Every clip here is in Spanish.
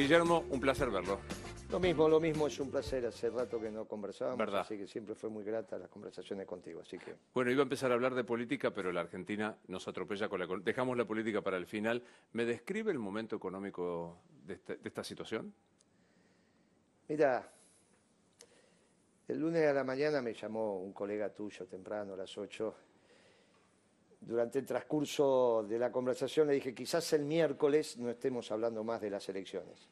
Guillermo, un placer verlo. Lo mismo, lo mismo, es un placer. Hace rato que no conversábamos, ¿Verdad? así que siempre fue muy grata las conversaciones contigo. Así que Bueno, iba a empezar a hablar de política, pero la Argentina nos atropella con la... Dejamos la política para el final. ¿Me describe el momento económico de esta, de esta situación? Mira, el lunes a la mañana me llamó un colega tuyo temprano, a las 8. Durante el transcurso de la conversación le dije, quizás el miércoles no estemos hablando más de las elecciones.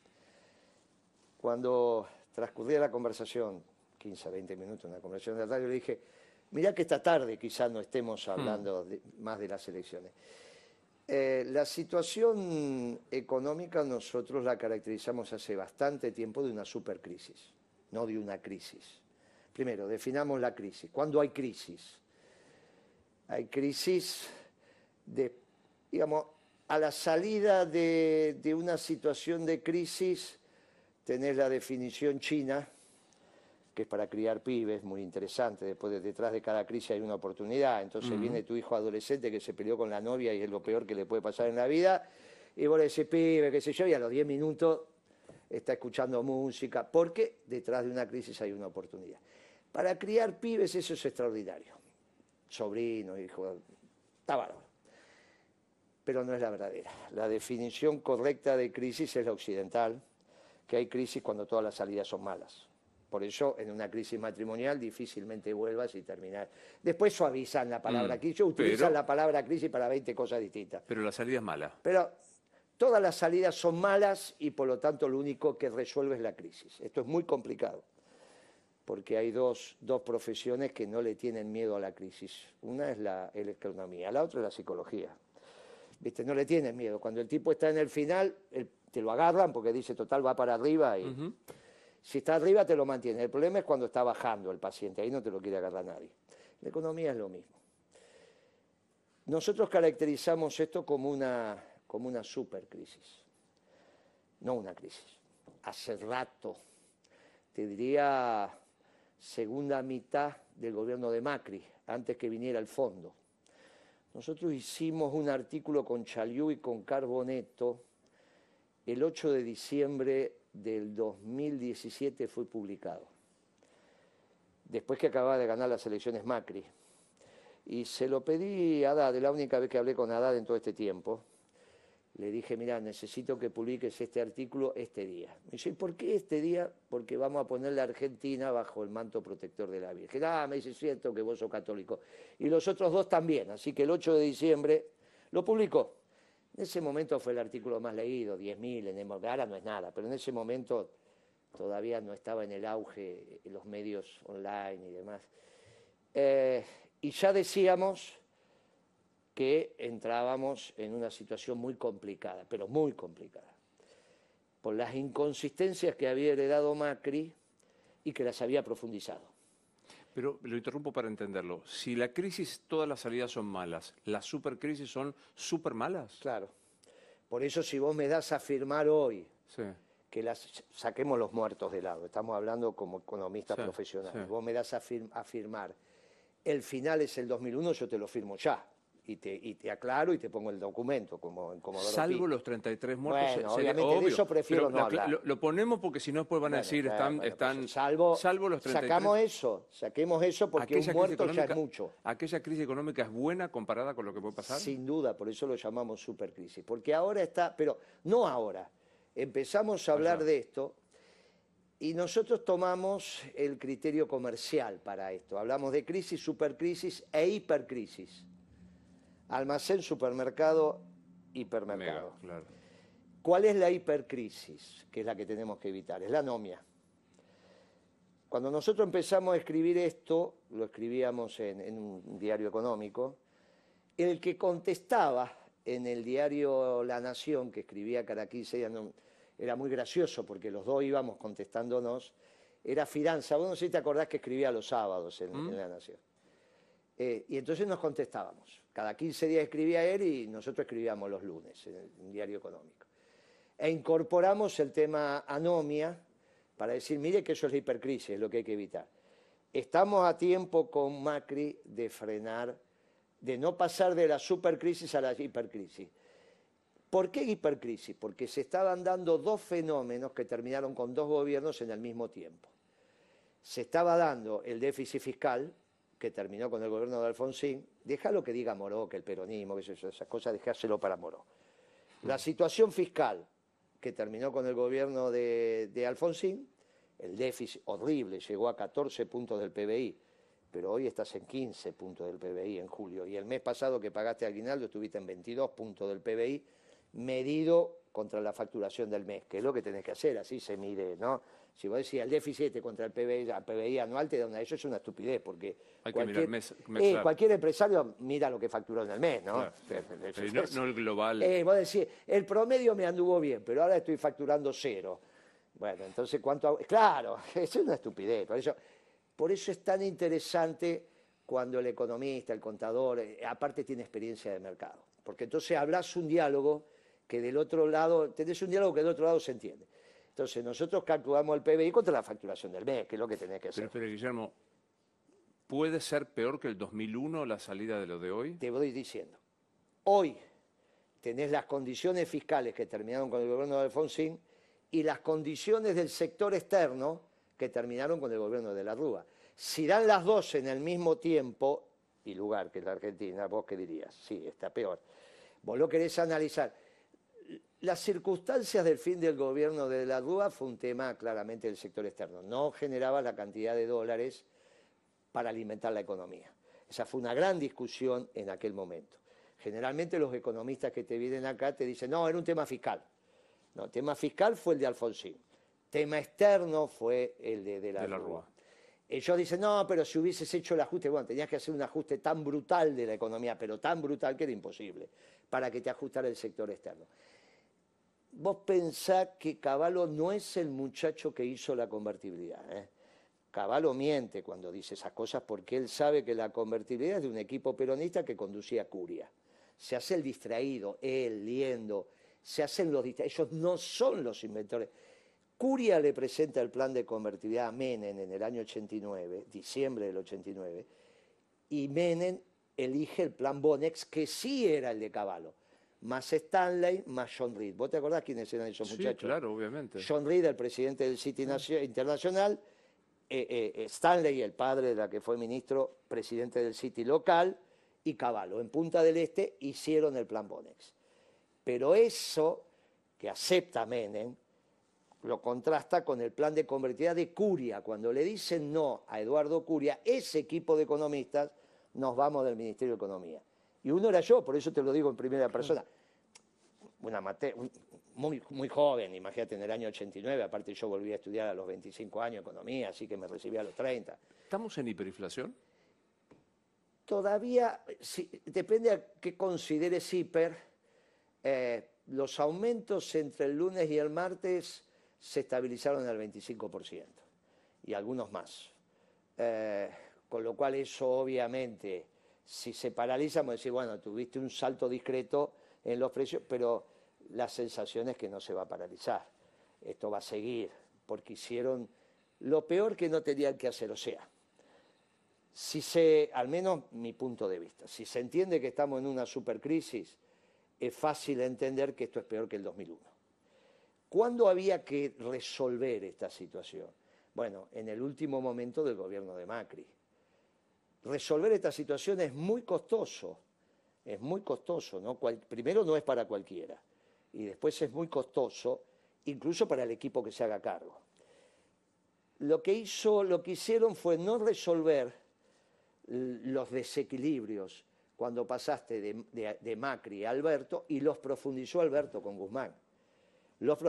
Cuando transcurría la conversación, 15, 20 minutos, una conversación de la radio, le dije, mirá que esta tarde quizás no estemos hablando de- más de las elecciones. Eh, la situación económica nosotros la caracterizamos hace bastante tiempo de una supercrisis, no de una crisis. Primero, definamos la crisis. ¿Cuándo hay crisis? Hay crisis de, digamos, a la salida de, de una situación de crisis, tenés la definición china, que es para criar pibes, muy interesante. Después, de- detrás de cada crisis hay una oportunidad. Entonces viene tu hijo adolescente que se peleó con la novia y es lo peor que le puede pasar en la vida. Y vos le decís, pibe, qué sé yo, y a los 10 minutos está escuchando música. Porque detrás de una crisis hay una oportunidad. Para criar pibes eso es extraordinario. Sobrino, hijo, está bárbaro. Pero no es la verdadera. La definición correcta de crisis es la occidental, que hay crisis cuando todas las salidas son malas. Por eso, en una crisis matrimonial difícilmente vuelvas y terminar. Después suavizan la palabra Mm, crisis, utilizan pero- la palabra crisis para 20 cosas distintas. Pero la salida es mala. Pero todas las salidas son malas y por lo tanto lo único que resuelve es la crisis. Esto es muy complicado, porque hay dos, dos profesiones que no le tienen miedo a la crisis. Una es la, es la economía, la otra es la psicología. ¿Viste? No le tienen miedo. Cuando el tipo está en el final, el- te lo agarran porque dice, total, va para arriba y si está arriba te lo mantiene. El problema es cuando está bajando el paciente, ahí no te lo quiere agarrar nadie. La economía es lo mismo. Nosotros caracterizamos esto como una, como una supercrisis, no una crisis. Hace rato, te diría segunda mitad del gobierno de Macri, antes que viniera el fondo. Nosotros hicimos un artículo con Chaliú y con Carboneto el 8 de diciembre del 2017 fue publicado, después que acababa de ganar las elecciones Macri. Y se lo pedí a Haddad, la única vez que hablé con Haddad en todo este tiempo. Le dije, mira, necesito que publiques este artículo este día. Me dice, ¿y por qué este día? Porque vamos a poner la Argentina bajo el manto protector de la Virgen. Ah, me dice, siento que vos sos católico. Y los otros dos también. Así que el 8 de diciembre lo publicó. En ese momento fue el artículo más leído, 10.000 en el ahora no es nada, pero en ese momento todavía no estaba en el auge los medios online y demás. Eh, y ya decíamos que entrábamos en una situación muy complicada, pero muy complicada, por las inconsistencias que había heredado Macri y que las había profundizado. Pero lo interrumpo para entenderlo. Si la crisis, todas las salidas son malas, ¿las supercrisis son súper malas? Claro. Por eso si vos me das a afirmar hoy Sí. que las saquemos los muertos de lado, estamos hablando como economistas Sí, profesionales, sí. vos me das a afirmar, el final es el 2001, yo te lo firmo ya, y te, y te aclaro y te pongo el documento como en Comodoro Salvo Pi. los 33 muertos. Bueno, se- sería obviamente, de eso prefiero Pero no la- hablar. Lo, lo ponemos porque si no después van a Bueno, decir, claro, están, bueno, están pues, salvo, salvo los 33. Sacamos eso, saquemos eso porque un muerto ya es mucho. ¿Aquella crisis económica es buena comparada con lo que puede pasar? Sin duda, por eso lo llamamos supercrisis. Porque ahora está, pero no ahora. Empezamos a hablar de esto y nosotros tomamos el criterio comercial para esto. Hablamos de crisis, supercrisis e hipercrisis. Almacén, supermercado, hipermercado. Mega, claro. ¿Cuál es la hipercrisis? Que es la que tenemos que evitar, es la anomia. Cuando nosotros empezamos a escribir esto, lo escribíamos en, en un diario económico, el que contestaba en el diario La Nación, que escribía cada 15 días, no- era muy gracioso porque los dos íbamos contestándonos, era Fidanza. Vos no sé si te acordás que escribía los sábados en, en La Nación. Eh, y entonces nos contestábamos. Cada 15 días escribía él y nosotros escribíamos los lunes en el- diario económico. E incorporamos el tema anomia para decir, mire que eso es la hipercrisis, es lo que hay que evitar. Estamos a tiempo con Macri de frenar, de no pasar de la supercrisis a la hipercrisis. ¿Por qué hipercrisis? Porque se estaban dando dos fenómenos que terminaron con dos gobiernos en el mismo tiempo. Se estaba dando el déficit fiscal, que terminó con el gobierno de Alfonsín, déjalo que diga Moró, que el peronismo, que esas cosas, dejárselo para Moró. La situación fiscal, que terminó con el gobierno de, de Alfonsín, el déficit horrible, llegó a 14 puntos del PBI, pero hoy estás en 15 puntos del PBI en julio, y el mes pasado que pagaste aguinaldo estuviste en 22 puntos del PBI, medido contra la facturación del mes, que es lo que tenés que hacer, así se mide, ¿no? Si vos decís el déficit contra el PBI, el PBI anual, te da una, eso es una estupidez, porque cualquier, eh, cualquier empresario mira lo que facturó en el mes, ¿no? no, el global. Eh, vos decís, el promedio me anduvo bien, pero ahora estoy facturando cero. Bueno, entonces, ¿cuánto Claro, es una estupidez. Por eso, por eso es tan interesante cuando el economista, el contador, eh, aparte tiene experiencia de mercado. Porque entonces hablas un diálogo que del otro lado, tenés un diálogo que del otro lado se entiende. Entonces nosotros calculamos el PBI contra la facturación del mes, que es lo que tenés que hacer. Pero, Guillermo, ¿puede ser peor que el 2001 la salida de lo de hoy? Te voy diciendo. Hoy tenés las condiciones fiscales que terminaron con el gobierno de Alfonsín y las condiciones del sector externo que terminaron con el gobierno de la Rúa. Si dan las dos en el mismo tiempo y lugar que la Argentina, vos qué dirías, sí, está peor. Vos lo querés analizar. Las circunstancias del fin del gobierno de la Rúa fue un tema claramente del sector externo. No generaba la cantidad de dólares para alimentar la economía. Esa fue una gran discusión en aquel momento. Generalmente los economistas que te vienen acá te dicen, no, era un tema fiscal. No, el tema fiscal fue el de Alfonsín. Tema externo fue el de, la, Rúa. Ellos dicen, no, pero si hubieses hecho el ajuste, bueno, tenías que hacer un ajuste tan brutal de la economía, pero tan brutal que era imposible, para que te ajustara el sector externo. Vos pensás que Caballo no es el muchacho que hizo la convertibilidad. ¿eh? Caballo miente cuando dice esas cosas porque él sabe que la convertibilidad es de un equipo peronista que conducía Curia. Se hace el distraído, él, Liendo, se hacen los ellos no son los inventores. Curia le presenta el plan de convertibilidad a Menem en el año 89, diciembre del 89, y Menem elige el plan Bonex, que sí era el de Caballo, más Stanley, más John Reed. ¿Vos te acordás quiénes eran esos muchachos? Sí, claro, obviamente. John Reed, el presidente del City Internacional, eh, eh, eh, Stanley, el padre de la que fue ministro, presidente del City local, y Caballo. En Punta del Este hicieron el plan Bonex. Pero eso que acepta Menem lo contrasta con el plan de convertibilidad de Curia. Cuando le dicen no a Eduardo Curia, ese equipo de economistas nos vamos del Ministerio de Economía. Y uno era yo, por eso te lo digo en primera persona. Una muy, muy joven, imagínate, en el año 89, aparte yo volví a estudiar a los 25 años economía, así que me recibí a los 30. ¿Estamos en hiperinflación? Todavía, depende a qué consideres hiper, eh, los aumentos entre el lunes y el martes se estabilizaron el 25% y algunos más. Eh, con lo cual eso obviamente, si se paraliza, a decir, bueno, tuviste un salto discreto en los precios, pero la sensación es que no se va a paralizar. Esto va a seguir, porque hicieron lo peor que no tenían que hacer. O sea, si se, al menos mi punto de vista, si se entiende que estamos en una supercrisis, es fácil entender que esto es peor que el 2001. ¿Cuándo había que resolver esta situación? Bueno, en el último momento del gobierno de Macri. Resolver esta situación es muy costoso, es muy costoso, ¿no? primero no es para cualquiera y después es muy costoso incluso para el equipo que se haga cargo. Lo que, hizo, lo que hicieron fue no resolver los desequilibrios cuando pasaste de, Macri a Alberto y los profundizó Alberto con Guzmán.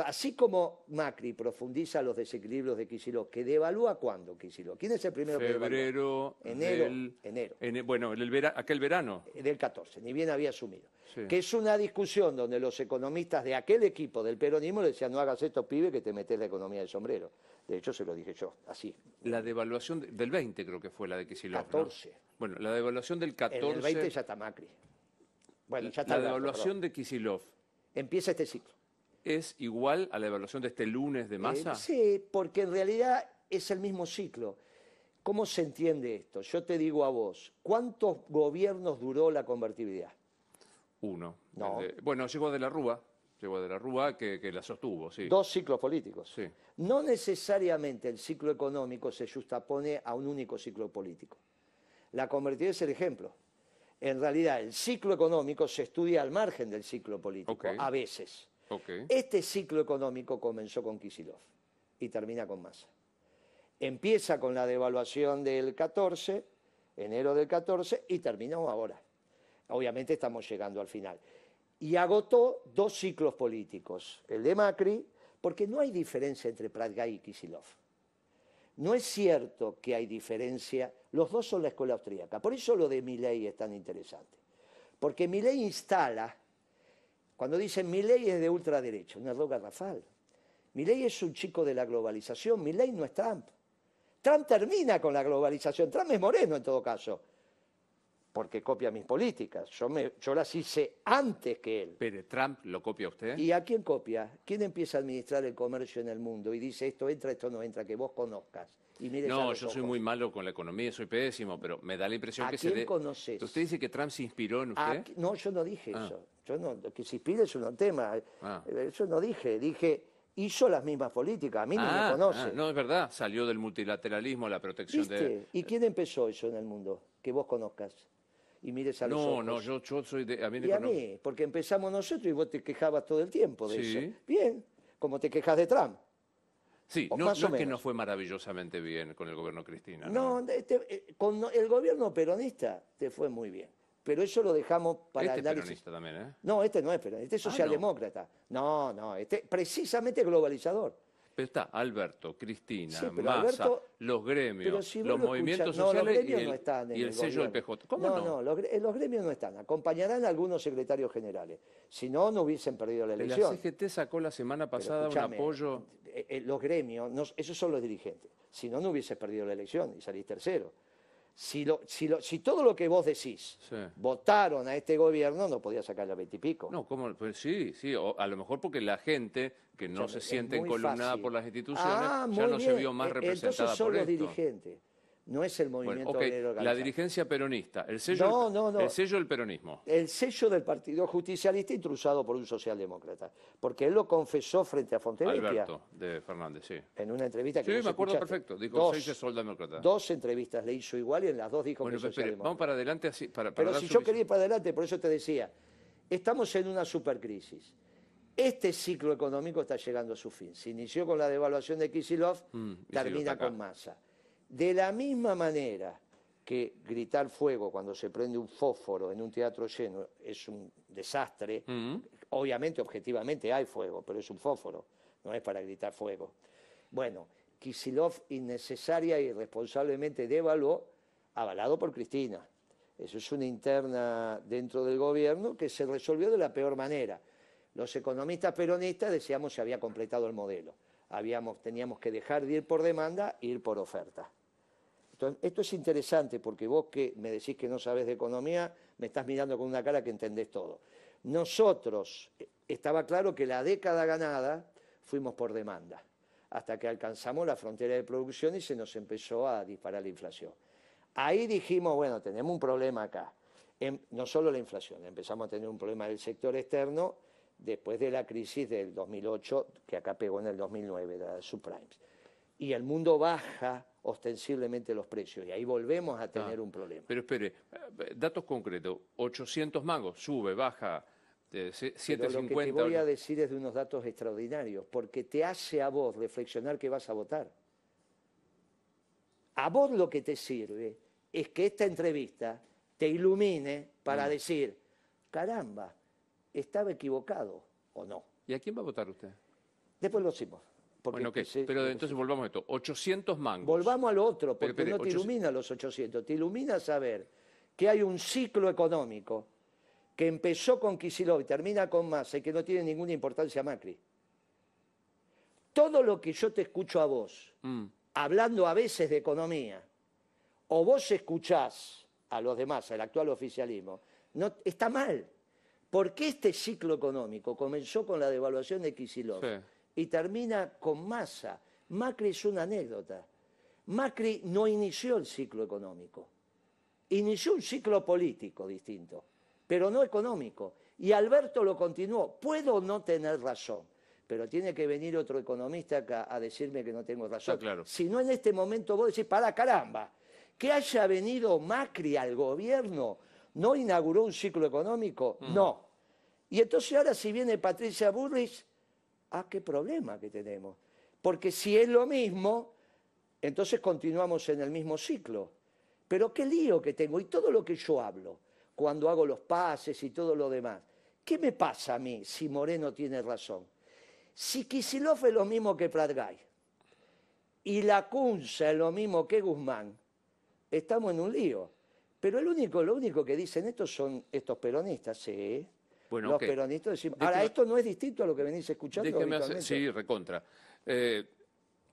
Así como Macri profundiza los desequilibrios de Kicillof, que devalúa cuándo Kicillof. ¿Quién es el primero que devalúa? Enero. enero. bueno, aquel verano. Del 14, ni bien había asumido. Que es una discusión donde los economistas de aquel equipo del peronismo le decían, no hagas esto, pibe, que te metes la economía del sombrero. De hecho, se lo dije yo, así. La devaluación del 20 creo que fue la de Kicillof. 14. Bueno, la devaluación del 14... En el 20 ya está Macri. Bueno, ya está la devaluación de Kisilov. Empieza este ciclo. ¿Es igual a la evaluación de este lunes de eh, masa? sí, porque en realidad es el mismo ciclo. ¿Cómo se entiende esto? Yo te digo a vos, ¿cuántos gobiernos duró la convertibilidad? Uno. No. Bueno, llegó de la Rúa, llegó de la Rúa que, que la sostuvo, sí. Dos ciclos políticos. Sí. No necesariamente el ciclo económico se justapone a un único ciclo político. La convertida es el ejemplo. En realidad, el ciclo económico se estudia al margen del ciclo político, a veces. Ok. Este ciclo económico comenzó con Kisilov y termina con Massa. Empieza con la devaluación del 14, enero del 14, y terminó ahora. Obviamente estamos llegando al final. Y agotó dos ciclos políticos, el de Macri, porque no hay diferencia entre Pratgay y Kisilov. No es cierto que hay diferencia, los dos son la escuela austríaca. Por eso lo de Milley es tan interesante. Porque Milley instala cuando dicen Milei es de ultraderecha, un error garrafal. Milei es un chico de la globalización, Milei no es Trump. Trump termina con la globalización, Trump es moreno en todo caso, porque copia mis políticas. Yo, me- yo las hice antes que él. Pero Trump lo copia usted. ¿Y a quién copia? ¿Quién empieza a administrar el comercio en el mundo y dice esto entra, esto no entra, que vos conozcas? Y No, yo soy muy malo con la economía, soy pésimo, pero me da la impresión ¿A que se quién dé. conoces? ¿Usted dice que Trump se inspiró en usted? No, yo no dije Ah. eso. Yo no, que se inspira es un tema. Ah. Eh, Yo no dije, dije, hizo las mismas políticas, a mí Ah, me conoce. ah, no, es verdad, salió del multilateralismo, la protección ¿Viste? de... ¿Y quién empezó eso en el mundo? Que vos conozcas y mires a los No, ojos. no, yo, yo soy de... A mí, Y a no- mí, porque empezamos nosotros y vos te quejabas todo el tiempo de Sí. eso. Bien, como te quejas de Trump. Sí, o no, no es que no fue maravillosamente bien con el gobierno Cristina. No, este, eh, con el gobierno peronista te fue muy bien. Pero eso lo dejamos para Este es análisis. peronista también, ¿eh? No, este no es peronista, este es Ah, no. socialdemócrata. no. no, este precisamente globalizador. Pero está Alberto, Cristina, Sí, Massa, Alberto- los gremios, si los lo movimientos escuchás- no, los sociales y gremios el, no están en y el el sello del. PJ. ¿Cómo no? no, los, gre- los gremios no están. Acompañarán a algunos secretarios generales. Si no, no hubiesen perdido la La elección. CGT sacó la semana pasada un apoyo... eh, eh, los gremios, no- esos son los dirigentes. Si no, no hubieses perdido la elección y salís tercero. Si, lo- si, lo- si todo lo que vos decís Sí. votaron a este gobierno, no podía sacar la veintipico. No, ¿cómo? Pues sí, sí, o a lo mejor porque la gente que no se siente encolumnada por las instituciones Ah, ya no se vio más Eh, representada Entonces son por los esto. dirigentes, no es el Bueno, movimiento ok, obrero la dirigencia peronista, el sello, No, del- no, no. el sello del peronismo. el sello del Partido Justicialista intrusado por un socialdemócrata, porque él lo confesó frente a Fontevecchia Alberto de Fernández, sí. en una entrevista que Sí, me acuerdo perfecto. Dijo, dos, soy socialdemócrata. dos entrevistas le hizo igual y en las dos dijo Bueno, que pero espere, vamos socialdemócrata. para adelante así, para, para Pero si yo visión. quería ir para adelante, por eso te decía, estamos en una supercrisis. Este ciclo económico está llegando a su fin. Se inició con la devaluación de Kisilov, Mm, termina con Massa. De la misma manera que gritar fuego cuando se prende un fósforo en un teatro lleno es un desastre, obviamente, objetivamente hay fuego, pero es un fósforo, no es para gritar fuego. Bueno, Kisilov innecesaria y irresponsablemente devaluó, avalado por Cristina. Eso es una interna dentro del gobierno que se resolvió de la peor manera. Los economistas peronistas decíamos se había completado el modelo. Habíamos, teníamos que dejar de ir por demanda e ir por oferta. Esto es interesante porque vos que me decís que no sabés de economía, me estás mirando con una cara que entendés todo. Nosotros, eh, estaba claro que la década ganada fuimos por demanda, hasta que alcanzamos la frontera de producción y se nos empezó a disparar la inflación. Ahí dijimos, bueno, tenemos un problema acá. Em- no solo la inflación, empezamos a tener un problema del sector externo después de la crisis del 2008, que acá pegó en el 2009, de las subprimes. Y el mundo baja ostensiblemente los precios, y ahí volvemos a tener Ah, un problema. Pero espere, eh, datos concretos, 800 mangos, sube, baja, de se- Pero lo que te 750. voy a decir es de unos datos extraordinarios, porque te hace a vos reflexionar que vas a votar. A vos lo que te sirve es que esta entrevista te ilumine para Mm. decir, caramba, estaba equivocado o no. ¿Y a quién va a votar usted? Después lo hicimos. Bueno, ok, se- pero entonces volvamos a esto, 800 mangos. Volvamos al otro, Pero, porque espere, no te 800. ilumina los 800, te ilumina saber que hay un ciclo económico que empezó con Kicillof y termina con Massa y que no tiene ninguna importancia Macri. Todo lo que yo te escucho a vos, Mm, hablando a veces de economía, o vos escuchás a los demás, al actual oficialismo, no, está mal. Porque este ciclo económico comenzó con la devaluación de Kicillof Sí. Y termina con Massa. Macri es una anécdota. Macri no inició el ciclo económico. Inició un ciclo político distinto, pero no económico. Y Alberto lo continuó. Puedo no tener razón, pero tiene que venir otro economista acá a decirme que no tengo razón. claro. Si no en este momento vos decís, para caramba, que haya venido Macri al gobierno, ¿no inauguró un ciclo económico? Mm. No. Y entonces ahora si viene Patricia Burris, ah, qué problema que tenemos. Porque si es lo mismo, entonces continuamos en el mismo ciclo. Pero qué lío que tengo y todo lo que yo hablo, cuando hago los pases y todo lo demás. ¿Qué me pasa a mí si Moreno tiene razón? Si Kisilov es lo mismo que Pratgay y la Cunza es lo mismo que Guzmán, estamos en un lío. Pero el único, lo único que dicen estos son estos peronistas, sí. Bueno, los peronistas decimos. Déjeme- Ahora, esto no es distinto a lo que venís escuchando hacer, sí, recontra. Eh,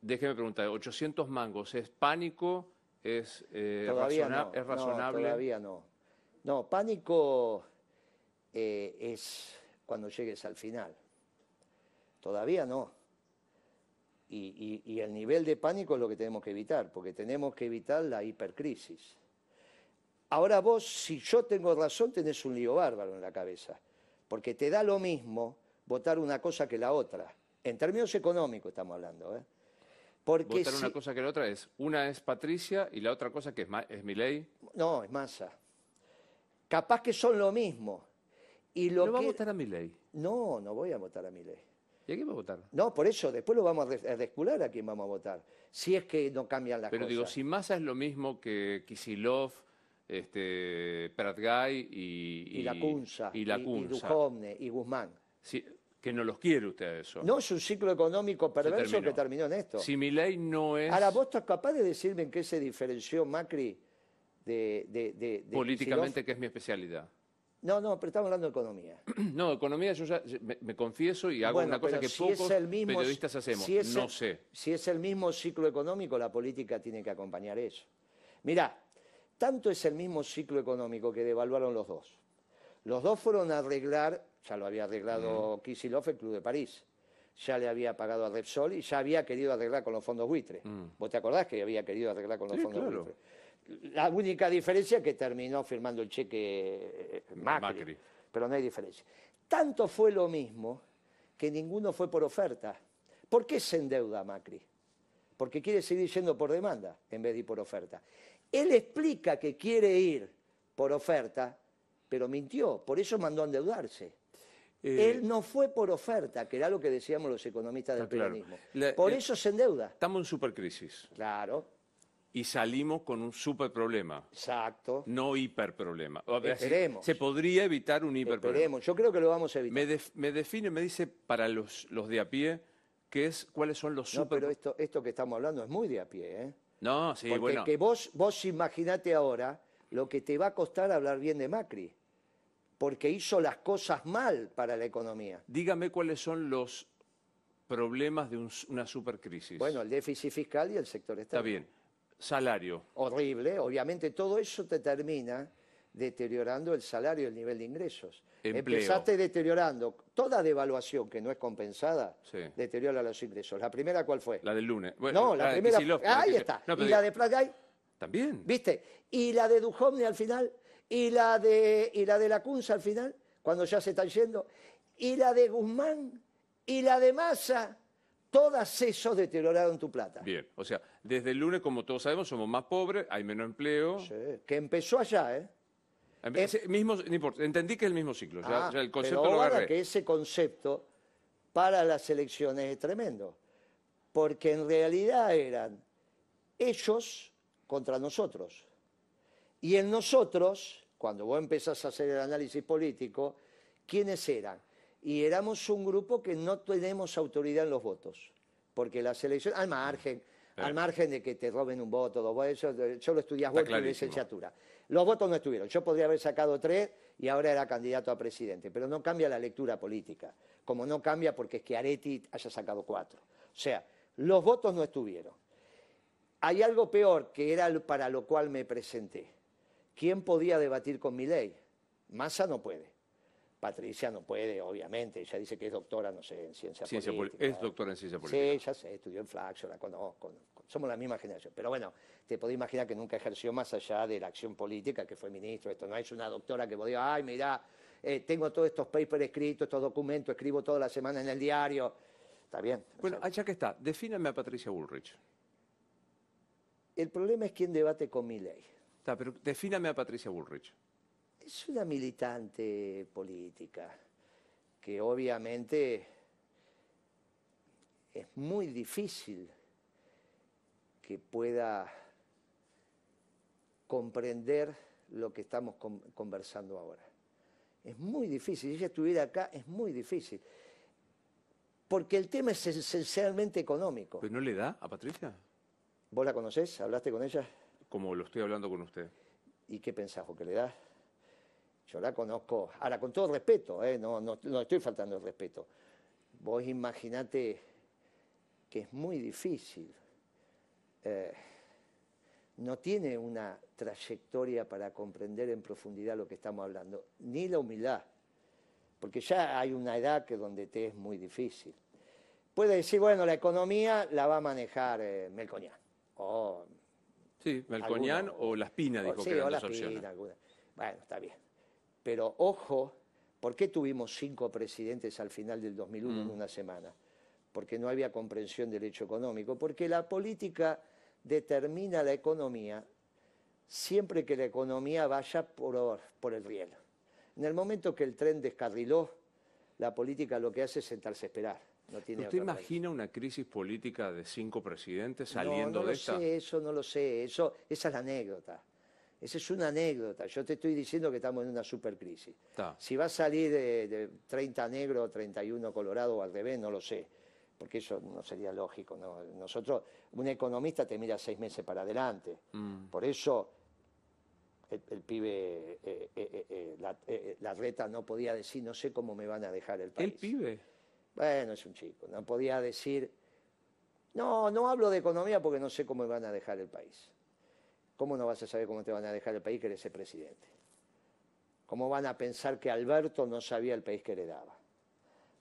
déjeme preguntar, 800 mangos, ¿es pánico? ¿Es, eh, Todavía razona- no, ¿es no, razonable? todavía no. No, pánico eh, es cuando llegues al final. Todavía no. Y, y- y el nivel de pánico es lo que tenemos que evitar, porque tenemos que evitar la hipercrisis. Ahora vos, si yo tengo razón, tenés un lío bárbaro en la cabeza, porque te da lo mismo votar una cosa que la otra. En términos económicos estamos hablando, ¿eh? Porque Votar si- una cosa que la otra es, una es Patricia y la otra cosa que es, Ma- es Milei. No, es masa. Capaz que son lo mismo. Y lo ¿No va a votar a Milei? No, no voy a votar a mi ley. ¿Y a quién va a votar? No, por eso, después lo vamos a des- a descular a quién vamos a votar. Si es que no cambian las Pero cosas. digo, si Massa es lo mismo que Kisilov, este, Pratgay y, Y la Cunza, y la y. Duhovne, y Guzmán. Si- que no los quiere usted eso. No es un ciclo económico perverso terminó. que terminó en esto. Si Milei no es Ahora, ¿vos estás capaz de decirme en qué se diferenció Macri de... de, de- de políticamente, que es mi especialidad. No, no, pero estamos hablando de economía. No, economía yo ya me, me confieso y hago Bueno, una cosa que si pocos es el mismo- periodistas hacemos. si no el- sé. Si es el mismo ciclo económico, la política tiene que acompañar eso. Mirá, tanto es el mismo ciclo económico que devaluaron los dos. Los dos fueron a arreglar, ya lo había arreglado Kicillof, el Club de París. Ya le había pagado a Repsol y ya había querido arreglar con los fondos buitre. ¿Vos te acordás que había querido arreglar con los Sí, fondos claro. buitre? La única diferencia es que terminó firmando el cheque eh, Macri, Macri. pero no hay diferencia. Tanto fue lo mismo que ninguno fue por oferta. ¿Por qué se endeuda Macri? Porque quiere seguir yendo por demanda en vez de ir por oferta. Él explica que quiere ir por oferta, pero mintió, por eso mandó a endeudarse. Eh, Él no fue por oferta, que era lo que decíamos los economistas del claro. peronismo. La- por el- eso se endeuda. Estamos en supercrisis Claro, y salimos con un super problema, exacto. no hiperproblema. Esperemos. Se podría evitar un hiperproblema. Esperemos, yo creo que lo vamos a evitar. Me, def- me define, me dice para los, los de a pie, qué es, cuáles son los No, super... pero esto, esto que estamos hablando es muy de a pie, ¿eh? No, sí, Porque bueno. que vos, vos imaginate ahora lo que te va a costar hablar bien de Macri, porque hizo las cosas mal para la economía. Dígame cuáles son los problemas de un- una supercrisis. Bueno, el déficit fiscal y el sector Está externo. bien. Salario. Horrible, obviamente todo eso te termina deteriorando el salario y el nivel de ingresos. Empleo. Empezaste deteriorando toda devaluación que no es compensada, Sí. deteriora los ingresos. ¿La primera cuál fue? La del lunes. Bueno, no, la primera. Kicillof, ahí Kicillof. está. No, y la de Plagay, También. ¿viste? Y la de Duhovne al final, y la de, y la de la Cunza al final, cuando ya se están yendo, y la de Guzmán, y la de Massa, todas esos deterioraron tu plata. Bien. O sea, desde el lunes, como todos sabemos, somos más pobres, hay menos empleo. Sí, que empezó allá, ¿eh? Em- sí, mismo, no importa, entendí que es el mismo ciclo. Ya, Ah, ya el concepto pero lo ahora que ese concepto para las elecciones es tremendo, porque en realidad eran ellos contra nosotros. Y en nosotros, cuando vos empezás a hacer el análisis político, ¿quiénes eran? Y éramos un grupo que no tenemos autoridad en los votos, porque las elecciones, al margen, al margen de que te roben un voto, dos votos, eso, eh, yo lo estudias la clarísimo. licenciatura. Los votos no estuvieron. Yo podría haber sacado tres y ahora era candidato a presidente, pero no cambia la lectura política, como no cambia porque Schiaretti haya sacado cuatro. O sea, los votos no estuvieron. Hay algo peor que era para lo cual me presenté. ¿Quién podía debatir con mi ley? Massa no puede. Patricia no puede, obviamente. Ella dice que es doctora, no sé, en ciencia, política. es doctora en ciencia política. Sí, ya sé, estudió en Flaxo, la conozco, somos la misma generación. Pero bueno, te podés imaginar que nunca ejerció más allá de la acción política, que fue ministro. Esto no es una doctora que vos digas, ay, mirá, eh, tengo todos estos papers escritos, estos documentos, escribo toda la semana en el diario. Está bien. Bueno, allá que está, defíname a Patricia Bullrich. El problema es quién debate con mi ley. Está, pero defíname a Patricia Bullrich. Es una militante política que obviamente es muy difícil que pueda comprender lo que estamos conversando ahora. Es muy difícil. Si ella estuviera acá, es muy difícil. Porque el tema es esencialmente económico. ¿Pero no le da a Patricia? ¿Vos la conocés? ¿Hablaste con ella? Como lo estoy hablando con usted. ¿Y qué pensás que le da? Yo la conozco. Ahora, con todo respeto, ¿eh? no, no, estoy faltando el respeto. Vos imaginate que es muy difícil. Eh, no tiene una trayectoria para comprender en profundidad lo que estamos hablando, ni la humildad, porque ya hay una edad que donde te es muy difícil. Puede decir, bueno, la economía la va a manejar eh, Melconian. O sí, Melconian o Las Pinas, dijo que eran dos opciones. Bueno, está bien. Pero ojo, ¿por qué tuvimos cinco presidentes al final del 2001 en mm. una semana? Porque no había comprensión del hecho económico, porque la política determina la economía siempre que la economía vaya por, por el riel. En el momento que el tren descarriló, la política lo que hace es sentarse a esperar. No tiene ¿Usted imagina una crisis política de cinco presidentes saliendo no, no de esta? No sé, eso no lo sé. Eso, esa es la anécdota. Esa es una anécdota. Yo te estoy diciendo que estamos en una supercrisis. Si va a salir de, de 30 negro, 31 colorado o al revés, no lo sé porque eso no sería lógico. Nosotros, un economista te mira seis meses para adelante. Mm. Por eso el, pibe, eh, eh, eh, la, reta no podía decir, no sé cómo me van a dejar el país. ¿El pibe? Bueno, es un chico, no podía decir, no, no hablo de economía porque no sé cómo me van a dejar el país. ¿Cómo no vas a saber cómo te van a dejar el país que eres el presidente? ¿Cómo van a pensar que Alberto no sabía el país que heredaba?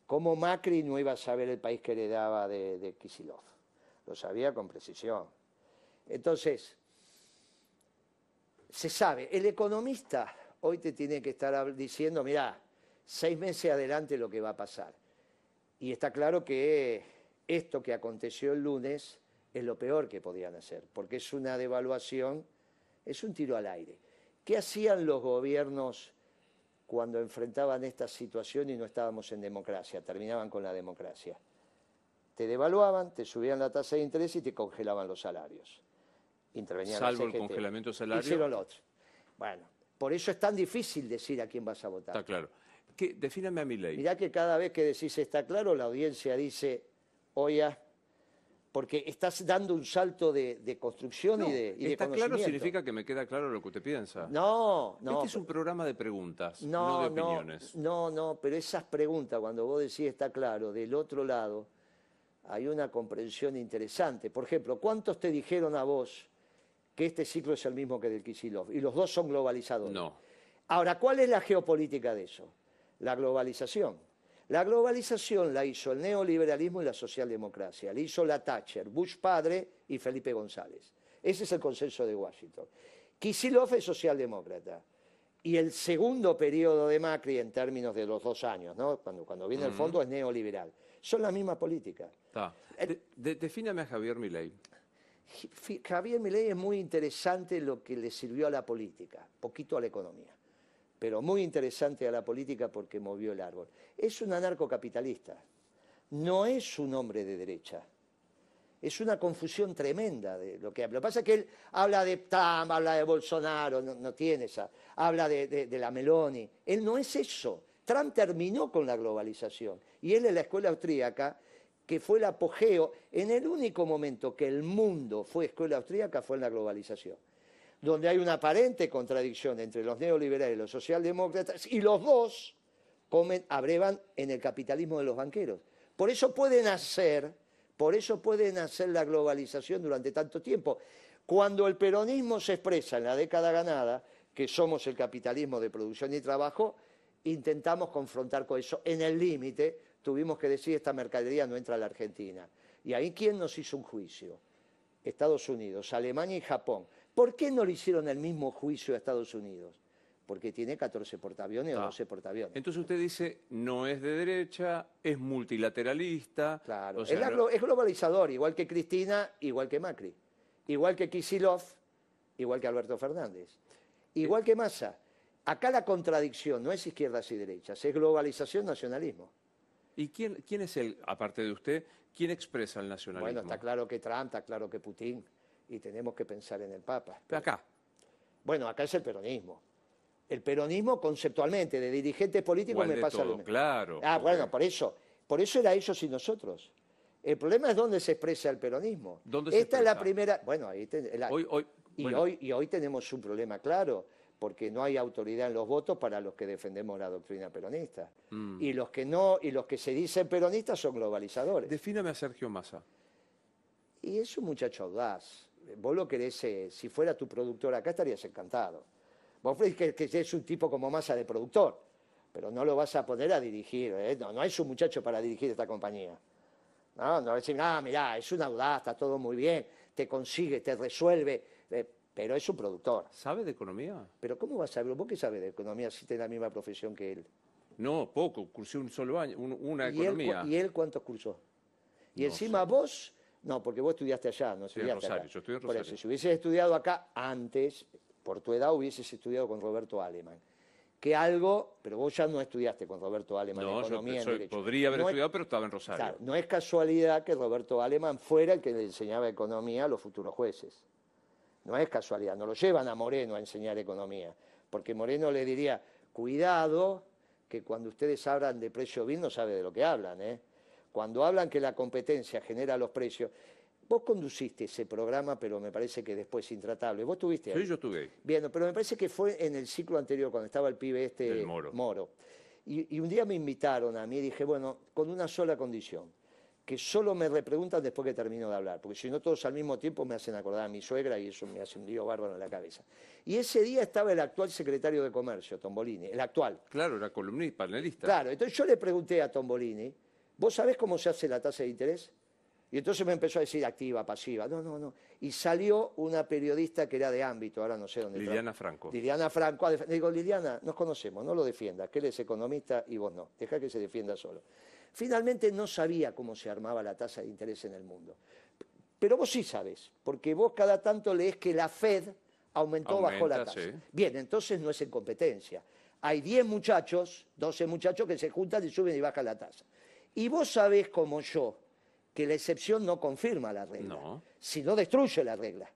¿Cómo Macri no iba a saber el país que heredaba de, de Kisilov? Lo sabía con precisión. Entonces, se sabe, el economista hoy te tiene que estar diciendo, mira, seis meses adelante lo que va a pasar. Y está claro que esto que aconteció el lunes es lo peor que podían hacer, porque es una devaluación, es un tiro al aire. ¿Qué hacían los gobiernos cuando enfrentaban esta situación y no estábamos en democracia, terminaban con la democracia. Te devaluaban, te subían la tasa de interés y te congelaban los salarios. Intervenían Salvo el congelamiento salario. Hicieron lo otro. Bueno, por eso es tan difícil decir a quién vas a votar. Está claro. ¿Qué, defíname a mi ley. Mirá que cada vez que decís está claro, la audiencia dice, oye, porque estás dando un salto de, construcción y de y Está claro significa que me queda claro lo que usted piensa. No, no. Este es un programa de preguntas, no, de opiniones. No, no, pero esas preguntas, cuando vos decís está claro, del otro lado hay una comprensión interesante. Por ejemplo, ¿cuántos te dijeron a vos que este ciclo es el mismo que del Kisilov? Y los dos son globalizadores. No. Ahora, ¿cuál es la geopolítica de eso? La globalización. La globalización la hizo el neoliberalismo y la socialdemocracia, la hizo la Thatcher, Bush padre y Felipe González. Ese es el consenso de Washington. Kisilov es socialdemócrata. Y el segundo periodo de Macri, en términos de los dos años, ¿no? cuando, cuando viene el fondo, es neoliberal. Son la misma política. defíname a Javier Milei. Javier Milei es muy interesante lo que le sirvió a la política, poquito a la economía pero muy interesante a la política porque movió el árbol. Es un anarcocapitalista, no es un hombre de derecha. Es una confusión tremenda de lo que habla. Lo que pasa es que él habla de Trump, habla de Bolsonaro, no, tiene esa, habla de, de la Meloni. Él no es eso. Trump terminó con la globalización y él en la escuela austríaca, que fue el apogeo, en el único momento que el mundo fue escuela austríaca fue en la globalización donde hay una aparente contradicción entre los neoliberales y los socialdemócratas, y los dos comen, abrevan en el capitalismo de los banqueros. Por eso pueden hacer, por eso pueden hacer la globalización durante tanto tiempo. Cuando el peronismo se expresa en la década ganada, que somos el capitalismo de producción y trabajo, intentamos confrontar con eso. En el límite tuvimos que decir esta mercadería no entra a la Argentina. Y ahí quién nos hizo un juicio? Estados Unidos, Alemania y Japón. ¿Por qué no le hicieron el mismo juicio a Estados Unidos? porque tiene 14 portaaviones o Ah. 12 portaaviones. Entonces usted dice, no es de derecha, es multilateralista. Claro, o sea, es, la globalizador, igual que Cristina, igual que Macri, igual que Kisilov, igual que Alberto Fernández, igual que Massa. Acá la contradicción no es izquierdas y derechas, es globalización, nacionalismo. ¿Y quién, quién es el, aparte de usted, quién expresa el nacionalismo? Bueno, está claro que Trump, está claro que Putin, y tenemos que pensar en el Papa. Acá. Bueno, acá es el peronismo. El peronismo conceptualmente, de dirigentes políticos me de pasa lo mismo. claro. Ah, porque- bueno, por eso. Por eso era ellos y nosotros. El problema es dónde se expresa el peronismo. ¿Dónde se Esta es la expresa? primera. Bueno, ahí te- la- Hoy, hoy, y, bueno, hoy, y hoy tenemos un problema claro, porque no hay autoridad en los votos para los que defendemos la doctrina peronista. Mm. Y los que no, y los que se dicen peronistas son globalizadores. defíname a Sergio Massa. Y es un muchacho audaz. Vos lo querés, eh, si fuera tu productor acá estarías encantado. Vos crees que, que es un tipo como masa de productor, pero no lo vas a poner a dirigir. ¿eh? No, no es un muchacho para dirigir esta compañía. No, no decir, ah, mirá, es un audaz, está todo muy bien, te consigue, te resuelve, eh, pero es un productor. ¿Sabe de economía? Pero ¿cómo vas a saber? ¿Vos qué sabes de economía si tenés la misma profesión que él? No, poco, cursé un solo año, un- una ¿Y él, economía. cu- ¿Y él cuántos cursó? Y No encima vos, no, porque vos estudiaste allá, no Estoy en estudiaste Rosario, acá. yo estoy en Por eso, Rosario. si hubieses estudiado acá antes, por tu edad hubieses estudiado con Roberto Aleman. Que algo, pero vos ya no estudiaste con Roberto Aleman no, yo economía en soy- derecho. podría haber No es- estudiado, pero estaba en Rosario. claro, no es casualidad que Roberto Aleman fuera el que le enseñaba economía a los futuros jueces. No es casualidad, no lo llevan a Moreno a enseñar economía, porque Moreno le diría, cuidado, que cuando ustedes hablan de precio bien no sabe de lo que hablan. ¿eh? Cuando hablan que la competencia genera los precios, vos conduciste ese programa, pero me parece que después intratable. Vos tuviste ahí. Sí, yo estuve ahí. Bien, pero me parece que fue en el ciclo anterior, cuando estaba el pibe este Del Moro. Y, y un día me invitaron a mí y dije, bueno, con una sola condición, que solo me repreguntan después que termino de hablar, porque si no todos al mismo tiempo me hacen acordar a mi suegra y eso me hace un lío bárbaro en la cabeza. Y ese día estaba el actual secretario de Comercio, Tombolini, el actual. Claro, era columnista, panelista. Claro, entonces yo le pregunté a Tombolini, ¿vos sabés cómo se hace la tasa de interés? Y entonces me empezó a decir activa, pasiva. No, no, no. Y salió una periodista que era de ámbito, ahora no sé dónde. Liliana Franco. Liliana Franco. a def- Digo, Liliana, nos conocemos, no lo defiendas, que él es economista y vos no. Deja que se defienda solo. Finalmente no sabía cómo se armaba la tasa de interés en el mundo. Pero vos sí sabés, porque vos cada tanto lees que la Fed aumentó o bajó la Aumenta, tasa. sí. Bien, entonces no es en competencia. Hay 10 muchachos, 12 muchachos que se juntan y suben y bajan la tasa. Y vos sabés como yo que la excepción no confirma la regla, No. sino destruye la regla.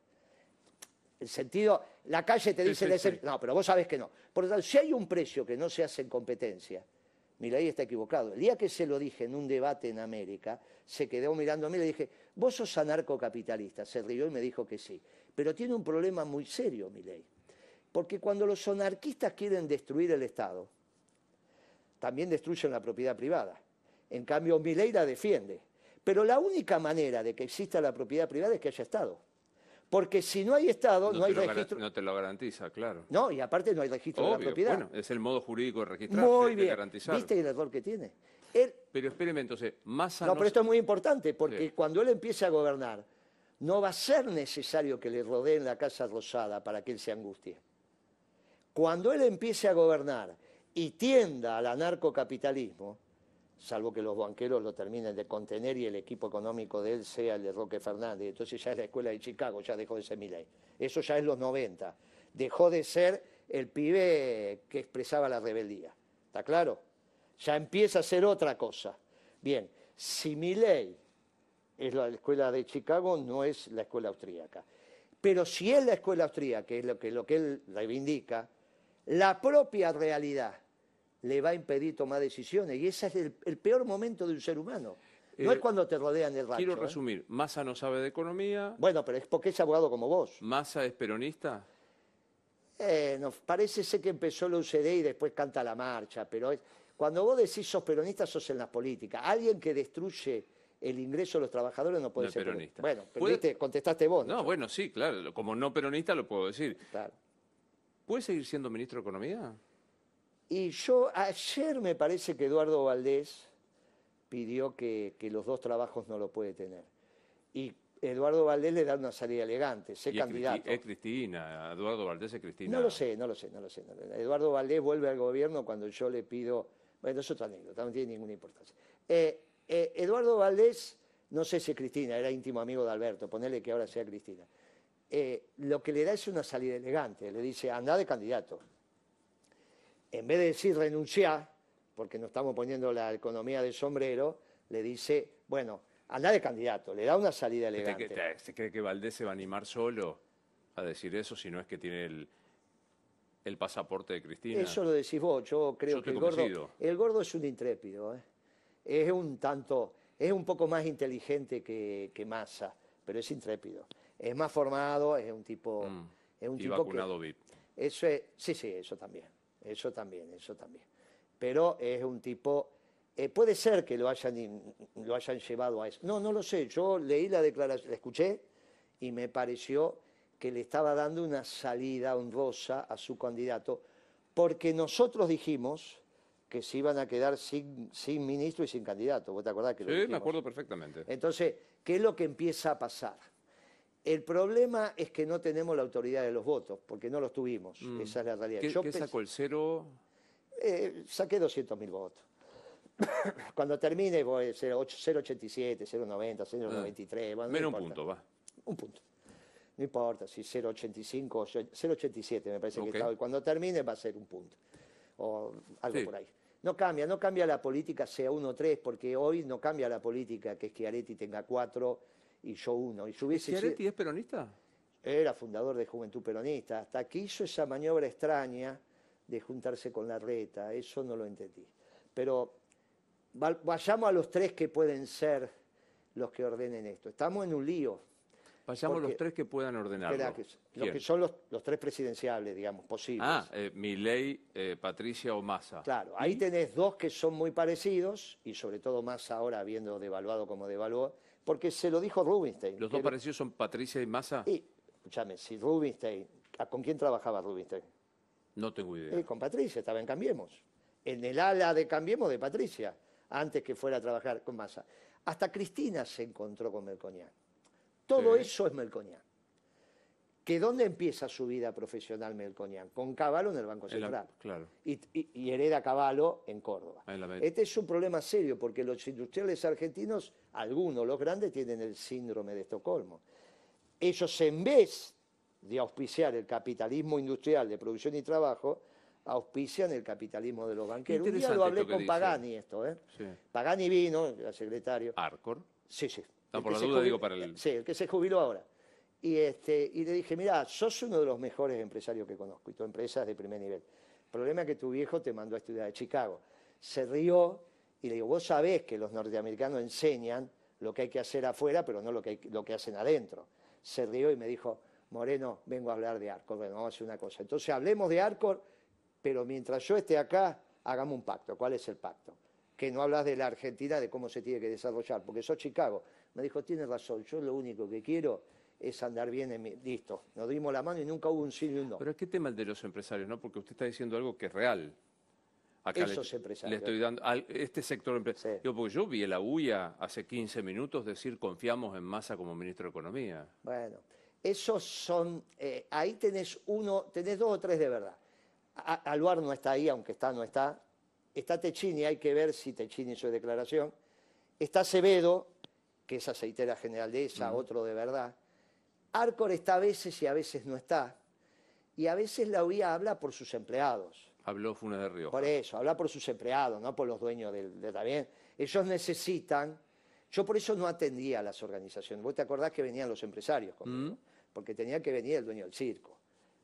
El sentido, la calle te dice sí, la sí. excep- No, pero vos sabés que no. Por lo tanto, si hay un precio que no se hace en competencia, Milei está equivocado. El día que se lo dije en un debate en América, se quedó mirando a mí y le dije, vos sos anarcocapitalista. Se rió y me dijo que sí. Pero tiene un problema muy serio, Milei. Porque cuando los anarquistas quieren destruir el Estado, también destruyen la propiedad privada. En cambio, Milei la defiende. Pero la única manera de que exista la propiedad privada es que haya Estado. Porque si no hay Estado, no, hay registro. no te lo garantiza, claro. No, y aparte no hay registro de la propiedad. bueno, es el modo jurídico de registrar, Muy de- de bien. garantizar. ¿Viste el error que tiene? Él, Pero espéreme entonces, Massa no, no pero esto es muy importante, porque Sí. cuando él empiece a gobernar, no va a ser necesario que le rodeen la Casa Rosada para que él se angustie. Cuando él empiece a gobernar y tienda al anarcocapitalismo, salvo que los banqueros lo terminen de contener y el equipo económico de él sea el de Roque Fernández, entonces ya es la escuela de Chicago, ya dejó de ser Milley. Eso ya es los 90. Dejó de ser el pibe que expresaba la rebeldía. ¿Está claro? Ya empieza a ser otra cosa. Bien, si Milley es la escuela de Chicago, no es la escuela austríaca. Pero si es la escuela austríaca, que es lo que, lo que él reivindica, la propia realidad le va a impedir tomar decisiones. Y ese es el, el peor momento de un ser humano. No Eh, es cuando te rodean el rancho. Quiero ¿eh? resumir, Massa no sabe de economía, Bueno, pero es porque es abogado como vos. Massa es peronista. Eh, no, parece ser que empezó la UCD y después canta la marcha, pero es- cuando vos decís sos peronista, sos en la política. Alguien que destruye el ingreso de los trabajadores no puede No ser peronista. Bueno, pero Puede- viste, contestaste vos. No, bueno, sí, claro, como no peronista lo puedo decir. Claro. ¿Puede seguir siendo ministro de Economía? Y yo, ayer me parece que Eduardo Valdés pidió que, que los dos trabajos no lo puede tener. Y Eduardo Valdés le da una salida elegante, sé candidato. Es Cristina, Eduardo Valdés es Cristina. No lo sé, no lo sé, no lo sé. no lo- Eduardo Valdés vuelve al gobierno cuando yo le pido. Bueno, es otra anécdota, no tiene ninguna importancia. Eh, eh, Eduardo Valdés, no sé si es Cristina, era íntimo amigo de Alberto, ponele que ahora sea Cristina. Eh, lo que le da es una salida elegante, le dice, anda de candidato. En vez de decir renunciar, porque nos estamos poniendo la economía de sombrero, le dice, bueno, anda de candidato, le da una salida ¿Usted elegante. ¿Se cree que Valdés se va a animar solo a decir eso si no es que tiene el, el pasaporte de Cristina? Eso lo decís vos, yo creo Yo que el gordo, el gordo es un intrépido, ¿eh? es un tanto, es un poco más inteligente que, que Massa, pero es intrépido. Es más formado, es un tipo, Mm. es un y tipo vacunado que, VIP. eso es, sí, sí, eso también, eso también, eso también. Pero es un tipo, eh, puede ser que lo hayan, lo hayan llevado a eso. No, no lo sé. Yo leí la declaración, la escuché y me pareció que le estaba dando una salida honrosa a su candidato, porque nosotros dijimos que se iban a quedar sin, sin ministro y sin candidato. ¿Vos te acordás que lo Sí, me acuerdo perfectamente. Entonces, ¿qué es lo que empieza a pasar? El problema es que no tenemos la autoridad de los votos, porque no los tuvimos. Esa es la realidad. Mm. ¿Qué, Yo qué sacó el cero? eh, saqué 200.000 votos. Cuando termine voy a ser 8 0,87, 0,90, 0,93. bueno, no Ah. Menos un punto, va. Un punto. No importa si 0,85 o 0,87 me parece que está hoy. Cuando termine va a ser un punto. O algo Sí. por ahí. No cambia, no cambia la política sea 1-3, porque hoy no cambia la política que Schiaretti tenga 4 y yo 1. Y si hubiese sido- ¿Schiaretti es peronista? era fundador de Juventud Peronista, hasta que hizo esa maniobra extraña de juntarse con la reta, eso no lo entendí. Pero va- vayamos a los tres que pueden ser los que ordenen esto. Estamos en un lío. Vayamos Porque- los tres que puedan ordenarlo. Que- los que son los, los tres presidenciables, digamos, posibles. Ah, eh, Milei, eh, Patricia o Massa. Claro, ahí tenés dos que son muy parecidos, y sobre todo más ahora habiendo devaluado como devaluó, porque se lo dijo Rubinstein. ¿Los dos parecidos son Patricia y Massa? Y, escúchame, si Rubinstein, ¿a- ¿con quién trabajaba Rubinstein? No tengo idea. Eh, con Patricia, estaba en Cambiemos. En el ala de Cambiemos de Patricia, antes que fuera a trabajar con Massa. Hasta Cristina se encontró con Melconian. Todo Sí. eso es Melconian. ¿Que dónde empieza su vida profesional Melconian? Con Caballo en el Banco Central. claro. Y, y- y hereda Caballo en Córdoba. Este es un problema serio porque los industriales argentinos, algunos, los grandes, tienen el síndrome de Estocolmo. Ellos, en vez de auspiciar el capitalismo industrial de producción y trabajo, auspician el capitalismo de los banqueros. Un día lo hablé con dice. Pagani esto, ¿eh? Sí. Pagani vino, era secretario. Arcor. Sí, sí. No, El por la duda jubiló- digo para el- Sí, el que se jubiló ahora. Y, este, le dije, mira, sos uno de los mejores empresarios que conozco y tu empresa es de primer nivel. El problema es que tu viejo te mandó a estudiar a Chicago. Se rió y le digo, vos sabés que los norteamericanos enseñan lo que hay que hacer afuera, pero no lo que, hay- lo que hacen adentro. Se rió y me dijo, Moreno, vengo a hablar de Arcor. Bueno, vamos a hacer una cosa. Entonces hablemos de Arcor, pero mientras yo esté acá, hagamos un pacto. ¿Cuál es el pacto? Que no hablas de la Argentina, de cómo se tiene que desarrollar, porque sos Chicago. Me dijo, tienes razón, yo lo único que quiero es andar bien en mi... Listo, nos dimos la mano y nunca hubo un sí ni un no. Pero ¿qué tema el de los empresarios? ¿no? Porque usted está diciendo algo que es real. Acá le- Esos le, empresarios. estoy dando al- este sector empresarial. Sí. Digo, porque yo vi a la UIA hace 15 minutos decir confiamos en Massa como ministro de Economía. Bueno, esos son, eh, ahí tenés uno, tenés dos o tres de verdad. A- Aluar no está ahí, aunque está, no está. Está Techini, hay que ver si Techini hizo declaración. Está Acevedo, que es aceitera general de esa, otro de verdad. Arcor está a veces y a veces no está. Y a veces la UIA habla por sus empleados. Habló Funes de Río. Por eso, habla por sus empleados, no por los dueños del, de también. Ellos necesitan. Yo por eso no atendía a las organizaciones. Vos te acordás que venían los empresarios conmigo, porque tenía que venir el dueño del circo.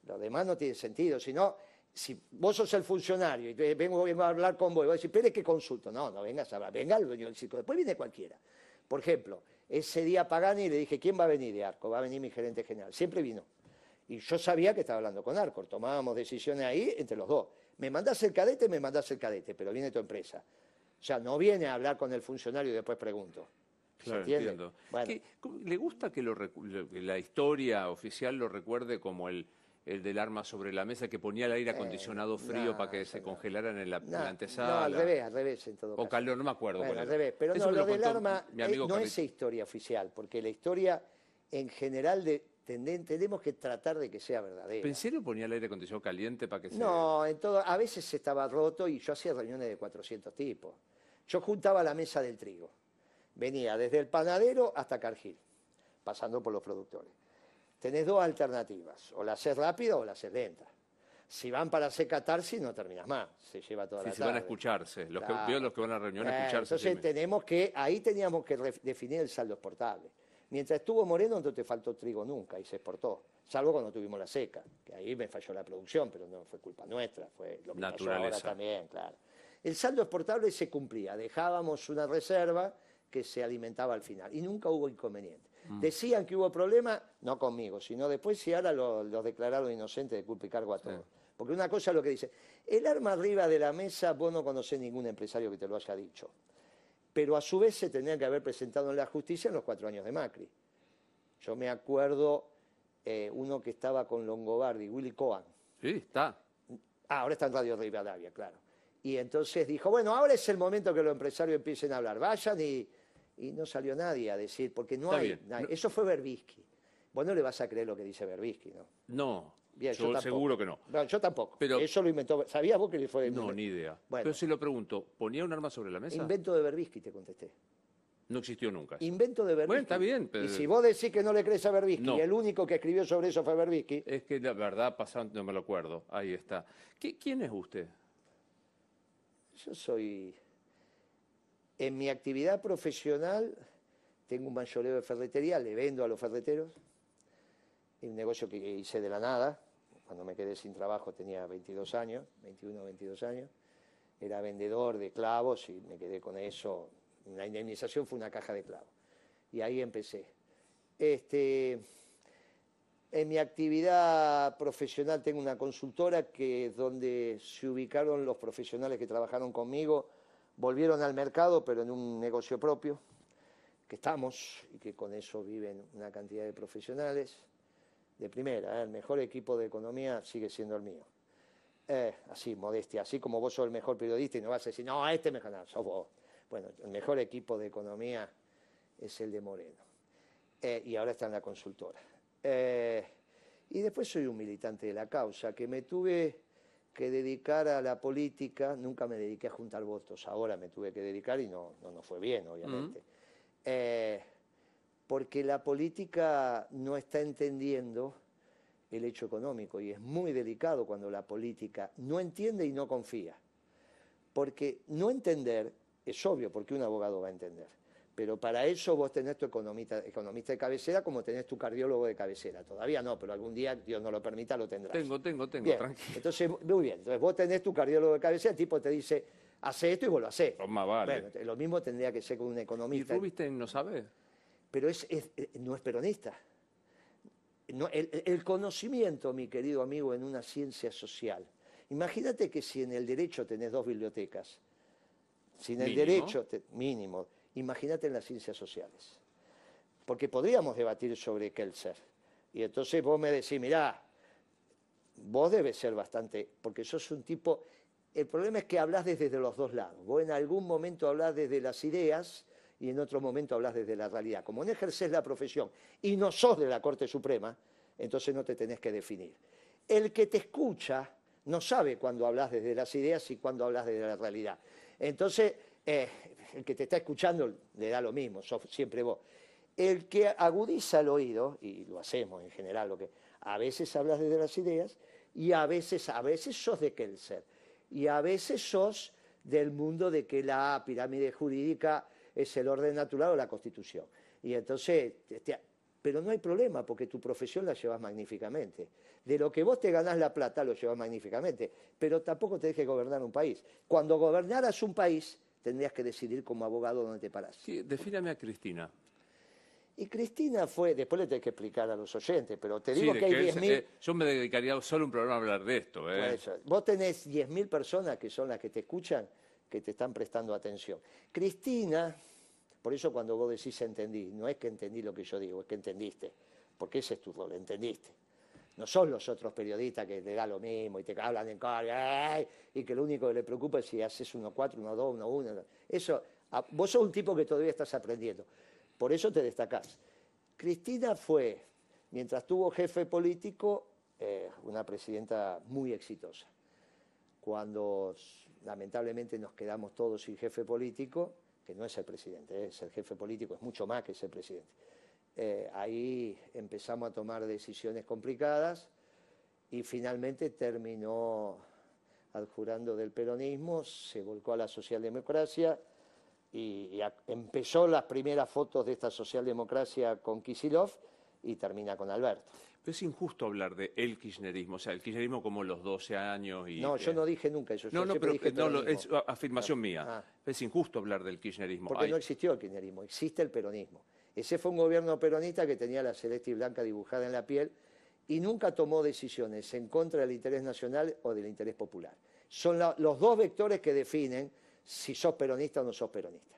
Lo demás no tiene sentido. Si no, si vos sos el funcionario y vengo a hablar con vos y vos decís, espere que consulto. No, no vengas a hablar, venga el dueño del circo. Después viene cualquiera. Por ejemplo, ese día Pagani le dije, ¿quién va a venir de Arco? Va a venir mi gerente general. Siempre vino. Y yo sabía que estaba hablando con Arcor, tomábamos decisiones ahí entre los dos. Me mandás el cadete, me mandás el cadete, pero viene tu empresa. O sea, no viene a hablar con el funcionario y después pregunto. ¿Se Claro, entiende? entiendo. Bueno, ¿Qué- cómo- ¿Le gusta lo que la historia oficial lo recuerde como el, el del arma sobre la mesa que ponía el aire acondicionado frío no, para que se no. congelaran en la, no, la antesala? no, al revés, al revés en todo O caso. calor, no me acuerdo. Bueno, cuál al revés. Pero Eso no, me lo del arma mi eh, no es historia oficial, porque la historia en general de, tenemos que tratar de que sea verdadera. ¿En serio ponía el aire acondicionado caliente para que se...? No, en todo, a veces estaba roto y yo hacía reuniones de 400 tipos. Yo juntaba la mesa del trigo. Venía desde el panadero hasta Cargill, pasando por los productores. Tenés dos alternativas, o la haces rápida o la haces lenta. Si van para hacer catarsis, no terminas más, se lleva toda la tarde. Si van a escucharse, los, que, los que van a la reunión a escucharse. Entonces tenemos que, ahí teníamos que definir el saldo exportable. Mientras estuvo Moreno no te faltó trigo nunca y se exportó, salvo cuando tuvimos la seca, que ahí me falló la producción, pero no fue culpa nuestra, fue lo que pasó ahora también, claro. El saldo exportable se cumplía, dejábamos una reserva que se alimentaba al final y nunca hubo inconveniente. Mm. Decían que hubo problema, no conmigo, sino después si ahora los lo declararon inocentes de culpa y cargo a todos. Porque una cosa es lo que dice, el arma arriba de la mesa, vos no conocés ningún empresario que te lo haya dicho. Pero a su vez se tenía que haber presentado en la justicia en los cuatro años de Macri. Yo me acuerdo eh, uno que estaba con Longobardi, Willy Cohen. Sí, está. Ah, ahora está en Radio Rivadavia, claro. Y entonces dijo, bueno, ahora es el momento que los empresarios empiecen a hablar. Vayan y, no salió nadie a decir, porque no hay, Eso fue Berbisky. Vos no le vas a creer lo que dice Berbisky, ¿no? No, yo, seguro que no. no. Yo tampoco. Pero, Eso lo inventó. ¿Sabías vos que le fue? No, ni idea. Pero si lo pregunto, ¿ponía un arma sobre la mesa? Invento de Berbisky, te contesté. No existió nunca. Invento de Berbisky. Bueno, está bien. Y si vos decís que no le crees a Berbisky, y el único que escribió sobre eso fue Berbisky. Es que la verdad, pasando, no me lo acuerdo. Ahí está. ¿Quién es usted? Yo soy. En mi actividad profesional tengo un mayoreo de ferretería, le vendo a los ferreteros. Es un negocio que hice de la nada, cuando me quedé sin trabajo tenía 22 años, 21 o 22 años. Era vendedor de clavos y me quedé con eso. La indemnización fue una caja de clavos. Y ahí empecé. Este, en mi actividad profesional tengo una consultora que donde se ubicaron los profesionales que trabajaron conmigo, volvieron al mercado, pero en un negocio propio, que estamos y que con eso viven una cantidad de profesionales de primera, ¿eh? el mejor equipo de economía sigue siendo el mío. Eh, así, modestia, así como vos sos el mejor periodista y no vas a decir, no, este mejor, no, sos vos. Bueno, el mejor equipo de economía es el de Moreno. Eh, y ahora está en la consultora. y después soy un militante de la causa, que me tuve que dedicar a la política, nunca me dediqué a juntar votos, ahora me tuve que dedicar y no, no, fue bien, obviamente porque la política no está entendiendo el hecho económico y es muy delicado cuando la política no entiende y no confía. Porque no entender es obvio, porque un abogado va a entender. Pero para eso vos tenés tu economista, economista de cabecera como tenés tu cardiólogo de cabecera. Todavía no, pero algún día, Dios no lo permita, lo tendrás. Tengo, tengo, tengo, tranquilo. Entonces, muy bien. Entonces vos tenés tu cardiólogo de cabecera, el tipo te dice, hace esto y vos lo hacés. Vale. lo mismo tendría que ser con un economista. ¿Y Rubinstein no sabe? pero eh, no es peronista. el, conocimiento, mi querido amigo, en una ciencia social. Imagínate que si en el derecho tenés dos bibliotecas, si en el derecho, mínimo, imagínate en las ciencias sociales. Porque podríamos debatir sobre Kelser. Y entonces vos me decís, mirá, vos debes ser bastante, porque sos un tipo, el problema es que hablas desde los dos lados. Vos en algún momento hablas desde las ideas y en otro momento hablas desde la realidad. Como no ejerces la profesión y no sos de la Corte Suprema, entonces no te tenés que definir. El que te escucha no sabe cuándo hablas desde las ideas y cuándo hablas desde la realidad. Entonces, eh, el que te está escuchando le da lo mismo, siempre vos. El que agudiza el oído, y lo hacemos en general, lo que a veces hablas desde las ideas y a veces, a veces sos de Kelser y a veces sos del mundo de que la pirámide jurídica es el orden natural o la constitución. Y entonces, pero no hay problema porque tu profesión la llevas magníficamente. De lo que vos te ganás la plata lo llevas magníficamente, pero tampoco tenés que gobernar un país. Cuando gobernaras un país, tendrías que decidir como abogado dónde te parás. Sí, defíname a Cristina. Y Cristina fue, después le tengo que explicar a los oyentes, pero te digo que hay 10.000... Eh, yo me dedicaría solo un programa a hablar de esto. Eh. Vos tenés 10.000 personas que son las que te escuchan que te están prestando atención. Cristina, por eso cuando vos decís entendí, no es que entendí lo que yo digo, es que entendiste, porque ese es tu rol, entendiste. No son los otros periodistas que te da lo mismo y te hablan en cara y que lo único que le preocupa es si haces uno cuatro, uno dos, uno uno. Eso, vos sos un tipo que todavía estás aprendiendo. Por eso te destacás. Cristina fue, mientras tuvo jefe político, eh, una presidenta muy exitosa. Cuando lamentablemente nos quedamos todos sin jefe político, que no es el presidente, es el jefe político, es mucho más que ser presidente. Eh, ahí empezamos a tomar decisiones complicadas y finalmente terminó adjurando del peronismo, se volcó a la socialdemocracia y, empezó las primeras fotos de esta socialdemocracia con Kisilov y termina con Alberto. Pero es injusto hablar de el kirchnerismo, o sea, el kirchnerismo como los 12 años y... No, yo no dije nunca eso. No, no, pero es afirmación mía. Ah. Es injusto hablar del kirchnerismo. Porque no existió el kirchnerismo, existe el peronismo. Ese fue un gobierno peronista que tenía la celeste y blanca dibujada en la piel y nunca tomó decisiones en contra del interés nacional o del interés popular. Son los dos vectores que definen si sos peronista o no sos peronista.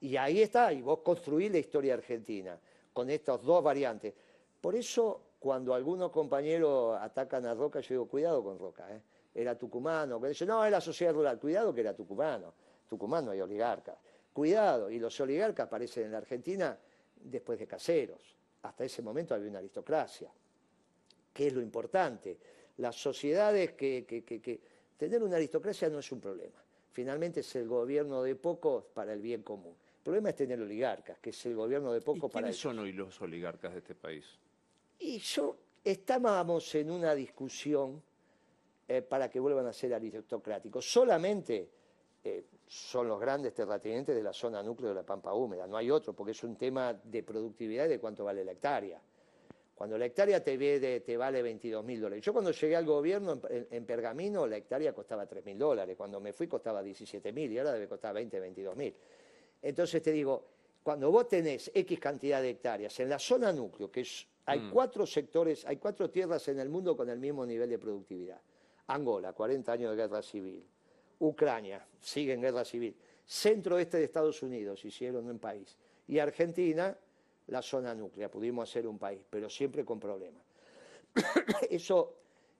Y ahí está, y vos construís la historia argentina con estas dos variantes. Por eso, cuando algunos compañeros atacan a Roca, yo digo, cuidado con Roca, ¿eh? era tucumano. Que dice, no, es la sociedad rural, cuidado que era tucumano. Tucumano hay oligarcas. Cuidado, y los oligarcas aparecen en la Argentina después de caseros. Hasta ese momento había una aristocracia. ¿Qué es lo importante? Las sociedades que, que tener una aristocracia no es un problema finalmente es el gobierno de pocos para el bien común. El problema es tener oligarcas, que es el gobierno de pocos para ¿Quiénes son hoy los oligarcas de este país? Y yo estábamos en una discusión eh, para que vuelvan a ser aristocráticos. Solamente eh, son los grandes terratenientes de la zona núcleo de la Pampa Húmeda, no hay otro, porque es un tema de productividad y de cuánto vale la hectárea. Cuando la hectárea te, te vale 22 mil dólares. Yo cuando llegué al gobierno en, Pergamino, la hectárea costaba 3 mil dólares. Cuando me fui costaba 17 mil y ahora debe costar 20, 22 mil. Entonces te digo, cuando vos tenés X cantidad de hectáreas en la zona núcleo, que hay mm. cuatro sectores, hay cuatro tierras en el mundo con el mismo nivel de productividad. Angola, 40 años de guerra civil. Ucrania, sigue en guerra civil. Centro-este de Estados Unidos, hicieron un país. Y Argentina, la zona núclea, pudimos hacer un país, pero siempre con problemas. eso,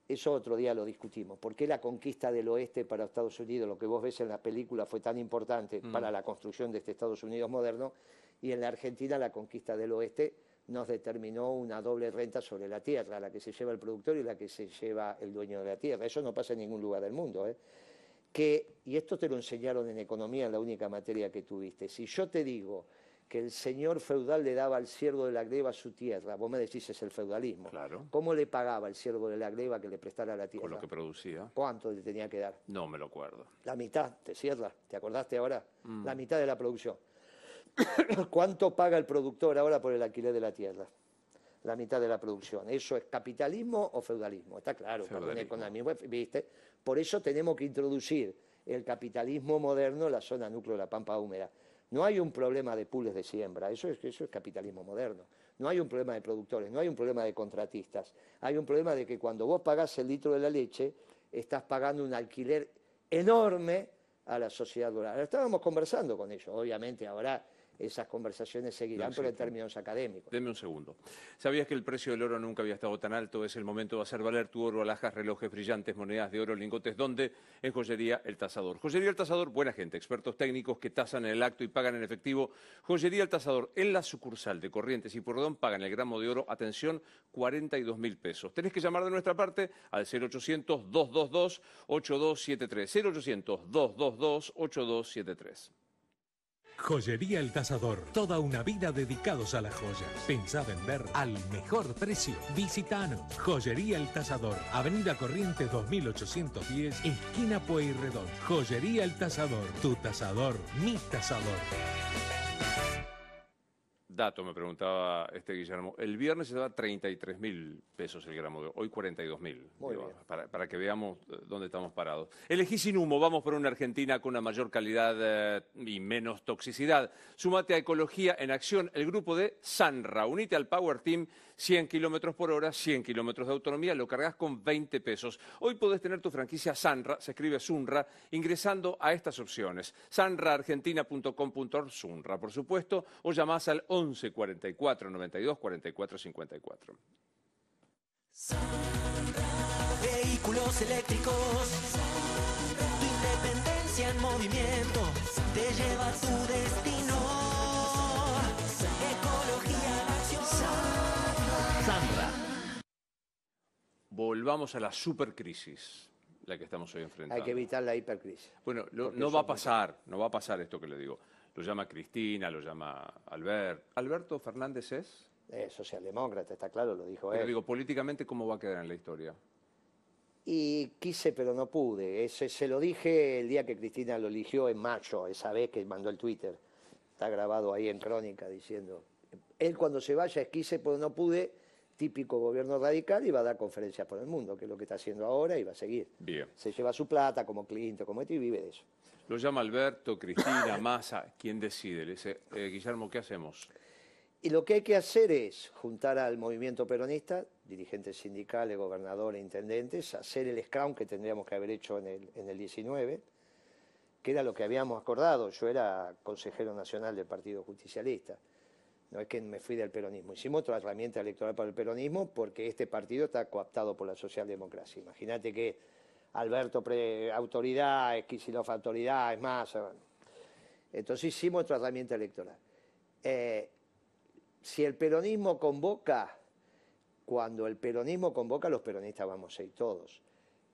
eso otro día lo discutimos. ¿Por qué la conquista del oeste para Estados Unidos, lo que vos ves en la película, fue tan importante mm. para la construcción de este Estados Unidos moderno? Y en la Argentina la conquista del oeste nos determinó una doble renta sobre la tierra, la que se lleva el productor y la que se lleva el dueño de la tierra. Eso no pasa en ningún lugar del mundo. ¿eh? Que, y esto te lo enseñaron en economía, la única materia que tuviste. Si yo te digo que el señor feudal le daba al siervo de la gleba su tierra. Vos me decís, es el feudalismo. Claro. ¿Cómo le pagaba el siervo de la gleba que le prestara la tierra? Con lo que producía. ¿Cuánto le tenía que dar? No me lo acuerdo. La mitad, te cierra. ¿Te acordaste ahora? Mm. La mitad de la producción. ¿Cuánto paga el productor ahora por el alquiler de la tierra? La mitad de la producción. ¿Eso es capitalismo o feudalismo? Está claro, economía, ¿viste? Por eso tenemos que introducir el capitalismo moderno en la zona núcleo de la pampa húmeda. No hay un problema de pools de siembra, eso es, eso es capitalismo moderno. No hay un problema de productores, no hay un problema de contratistas. Hay un problema de que cuando vos pagás el litro de la leche, estás pagando un alquiler enorme a la sociedad rural. Estábamos conversando con ellos, obviamente ahora esas conversaciones seguirán, pero en términos académicos. Deme un segundo. ¿Sabías que el precio del oro nunca había estado tan alto? Es el momento de hacer valer tu oro, alhajas, relojes brillantes, monedas de oro, lingotes. ¿Dónde? En Joyería El Tasador. Joyería El Tasador, buena gente, expertos técnicos que tasan en el acto y pagan en efectivo. Joyería El Tasador, en la sucursal de Corrientes y Porredón, pagan el gramo de oro, atención, 42 mil pesos. Tenés que llamar de nuestra parte al 0800-222-8273. 0800-222-8273. Joyería El Tasador. Toda una vida dedicados a las joyas. Pensá vender al mejor precio. Visitanos. Joyería El Tasador. Avenida Corrientes 2810, esquina Pueyrredón. Joyería El Tasador. Tu tasador, mi tasador. Dato, me preguntaba este Guillermo. El viernes se daba 33 mil pesos el gramo de hoy 42 mil. Para, para, que veamos eh, dónde estamos parados. Elegí sin humo, vamos por una Argentina con una mayor calidad eh, y menos toxicidad. Sumate a Ecología en Acción, el grupo de Sanra. Unite al Power Team 100 kilómetros por hora, 100 kilómetros de autonomía, lo cargas con 20 pesos. Hoy podés tener tu franquicia Sanra, se escribe Sunra, ingresando a estas opciones. sanraargentina.com.ar, Sunra, por supuesto, o llamás al 11 44 92 44 54. Vehículos eléctricos, tu independencia en movimiento, te lleva a tu destino. Volvamos a la supercrisis, la que estamos hoy enfrentando. Hay que evitar la hipercrisis. Bueno, no va a pasar, no va a pasar esto que le digo. Lo llama Cristina, lo llama Albert. ¿Alberto Fernández es? Es socialdemócrata, está claro, lo dijo Pero él. digo, políticamente, ¿cómo va a quedar en la historia? Y quise, pero no pude. Ese, se lo dije el día que Cristina lo eligió en mayo, esa vez que mandó el Twitter. Está grabado ahí en Crónica diciendo. Él cuando se vaya es quise, pero no pude. Típico gobierno radical y va a dar conferencias por el mundo, que es lo que está haciendo ahora y va a seguir. Bien. Se lleva su plata como Clinton, como esto y vive de eso. Lo llama Alberto, Cristina, Massa. ¿Quién decide? Le dice, eh, Guillermo, ¿qué hacemos? Y lo que hay que hacer es juntar al movimiento peronista, dirigentes sindicales, gobernadores, intendentes, hacer el scrum que tendríamos que haber hecho en el, en el 19, que era lo que habíamos acordado. Yo era consejero nacional del Partido Justicialista. No es que me fui del peronismo. Hicimos otra herramienta electoral para el peronismo porque este partido está cooptado por la socialdemocracia. Imagínate que Alberto pre autoridad, Esquisilov autoridad, es más. Entonces hicimos otra herramienta electoral. Eh, si el peronismo convoca, cuando el peronismo convoca, los peronistas vamos a ir todos.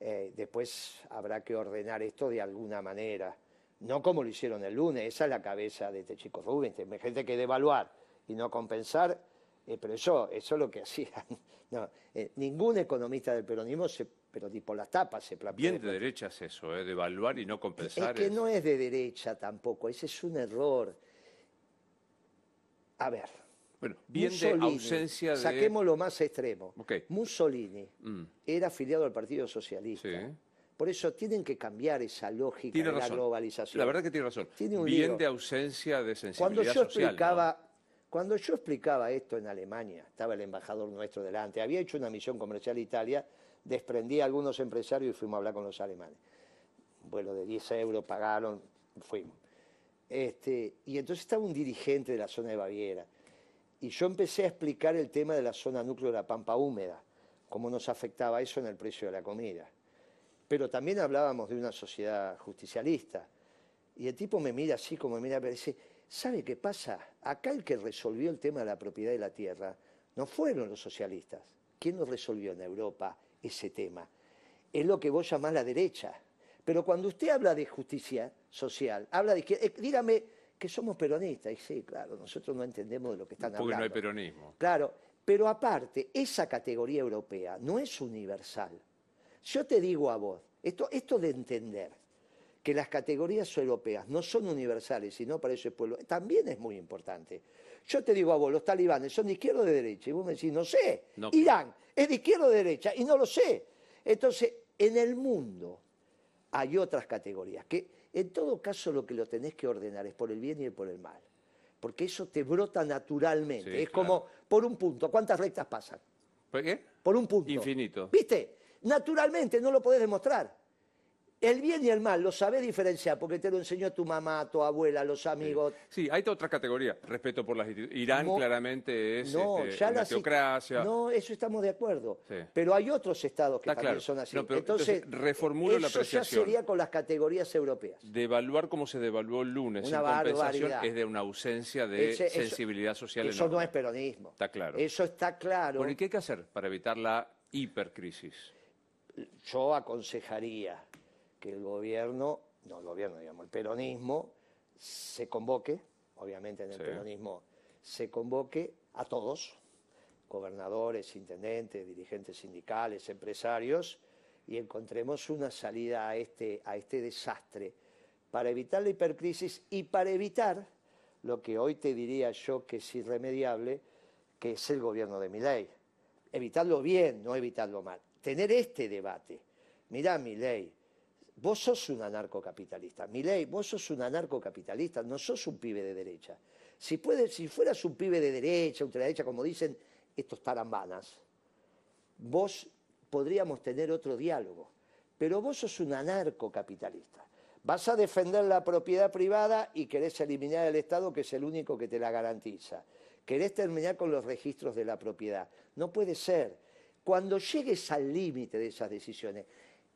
Eh, después habrá que ordenar esto de alguna manera. No como lo hicieron el lunes, esa es la cabeza de este chico Rubén. Gente que devaluar y no compensar, eh, pero eso, eso es lo que hacían. No, eh, ningún economista del peronismo, se, pero tipo las tapas, se plantea. Bien de derecha es eso, ¿eh? devaluar y no compensar. Es que no es de derecha tampoco, ese es un error. A ver, bueno, bien de ausencia de... Saquemos lo más extremo. Mussolini mm. era afiliado al Partido Socialista. Por eso tienen que cambiar esa lógica de la globalización. La verdad que tiene razón. bien de ausencia de sensibilidad cuando yo social, Explicaba, Cuando yo explicaba esto en Alemania, estaba el embajador nuestro delante, había hecho una misión comercial a Italia, desprendí a algunos empresarios y fuimos a hablar con los alemanes. Vuelo de 10 euros pagaron, fuimos. Este, y entonces estaba un dirigente de la zona de Baviera y yo empecé a explicar el tema de la zona núcleo de la pampa húmeda, cómo nos afectaba eso en el precio de la comida. Pero también hablábamos de una sociedad justicialista. Y el tipo me mira así como me mira, pero dice, ¿sabe qué pasa? Acá el que resolvió el tema de la propiedad de la tierra no fueron los socialistas. ¿Quién nos resolvió en Europa ese tema? Es lo que vos llamás la derecha. Pero cuando usted habla de justicia social, habla de izquierda, eh, dígame, que somos peronistas. Y sí, claro, nosotros no entendemos de lo que están hablando. Porque no hay peronismo. Claro, pero aparte, esa categoría europea no es universal. Yo te digo a vos, esto, esto de entender que las categorías europeas no son universales, sino para ese pueblo, también es muy importante. Yo te digo a vos, los talibanes son de izquierda o de derecha, y vos me decís, no sé. Irán es de izquierda o de derecha, y no lo sé. Entonces, en el mundo hay otras categorías que en todo caso lo que lo tenés que ordenar es por el bien y por el mal. Porque eso te brota naturalmente. es como por un punto. ¿Cuántas rectas pasan? ¿Por qué? Por un punto. Infinito. ¿Viste? Naturalmente no lo podés demostrar. El bien y el mal lo sabés diferenciar porque te lo enseñó tu mamá, tu abuela, los amigos. Sí, hay otra categoría, respeto por las instituciones. Irán claramente es no, este, una teocracia. No, eso estamos de acuerdo. Pero hay otros estados que también son así. entonces, reformulo la apreciación. Eso ya sería con las categorías europeas. Devaluar como se devaluó el lunes una compensación es de una ausencia de sensibilidad social Eso no es peronismo. Está claro. Eso está claro. Bueno, ¿y qué hay que hacer para evitar la hipercrisis? Yo aconsejaría que el gobierno, no el gobierno, digamos, el peronismo se convoque, obviamente en el peronismo se convoque a todos, gobernadores, intendentes, dirigentes sindicales, empresarios, y encontremos una salida a este, a este desastre para evitar la hipercrisis y para evitar lo que hoy te diría yo que es irremediable, que es el gobierno de mi ley. Evitarlo bien, no evitarlo mal. Tener este debate. Mirá mi ley, Vos sos un anarcocapitalista. Milei, vos sos un anarcocapitalista, no sos un pibe de derecha. Si, puede, si fueras un pibe de derecha, ultraderecha, como dicen estos tarambanas, vos podríamos tener otro diálogo. Pero vos sos un anarcocapitalista. Vas a defender la propiedad privada y querés eliminar el Estado, que es el único que te la garantiza. Querés terminar con los registros de la propiedad. No puede ser. Cuando llegues al límite de esas decisiones,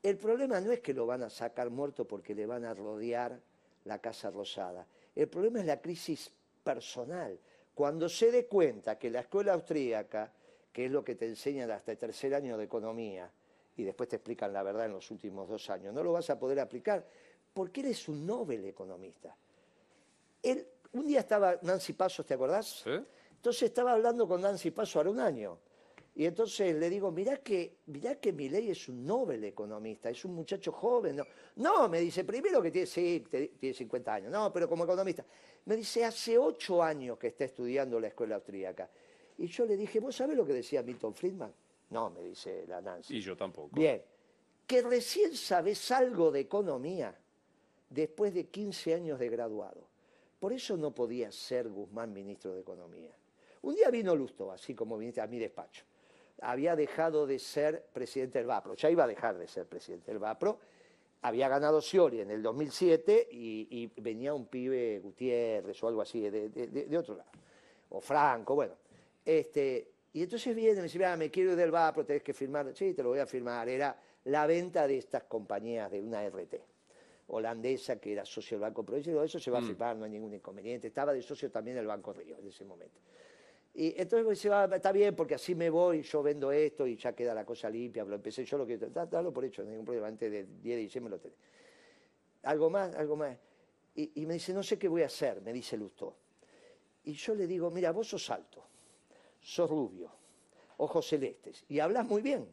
el problema no es que lo van a sacar muerto porque le van a rodear la Casa Rosada. El problema es la crisis personal. Cuando se dé cuenta que la escuela austríaca, que es lo que te enseñan hasta el tercer año de economía, y después te explican la verdad en los últimos dos años. No lo vas a poder aplicar porque eres un Nobel economista. Él, un día estaba Nancy Pasos, ¿te acordás? ¿Sí? Entonces estaba hablando con Nancy Pasos ahora un año. Y entonces le digo, mirá que, mirá que ley es un Nobel economista, es un muchacho joven. No, no me dice, primero que tiene, sí, tiene 50 años, no, pero como economista. Me dice, hace ocho años que está estudiando la escuela austríaca. Y yo le dije, ¿vos sabés lo que decía Milton Friedman? No, me dice la Nancy. Y yo tampoco. Bien, que recién sabes algo de economía después de 15 años de graduado. Por eso no podía ser Guzmán ministro de Economía. Un día vino Lusto, así como viniste a mi despacho. Había dejado de ser presidente del VAPRO, ya iba a dejar de ser presidente del VAPRO. Había ganado Sciori en el 2007 y, venía un pibe Gutiérrez o algo así de, de otro lado. O Franco, bueno. Este, y entonces viene y me dice, me quiero ir del VAPRO, tenés que firmar. Sí, te lo voy a firmar. Era la venta de estas compañías de una RT holandesa que era socio del Banco Provincial. Eso se va a mm. firmar, no hay ningún inconveniente. Estaba de socio también el Banco Río en ese momento. Y entonces me dice, ah, está bien, porque así me voy, yo vendo esto y ya queda la cosa limpia. Lo empecé yo, lo que dalo por hecho, no hay ningún problema. Antes del 10 de diciembre lo tenés. Algo más, algo más. Y, y me dice, no sé qué voy a hacer, me dice Lustó. Y yo le digo, mira, vos sos alto sos rubio, ojos celestes, y hablas muy bien.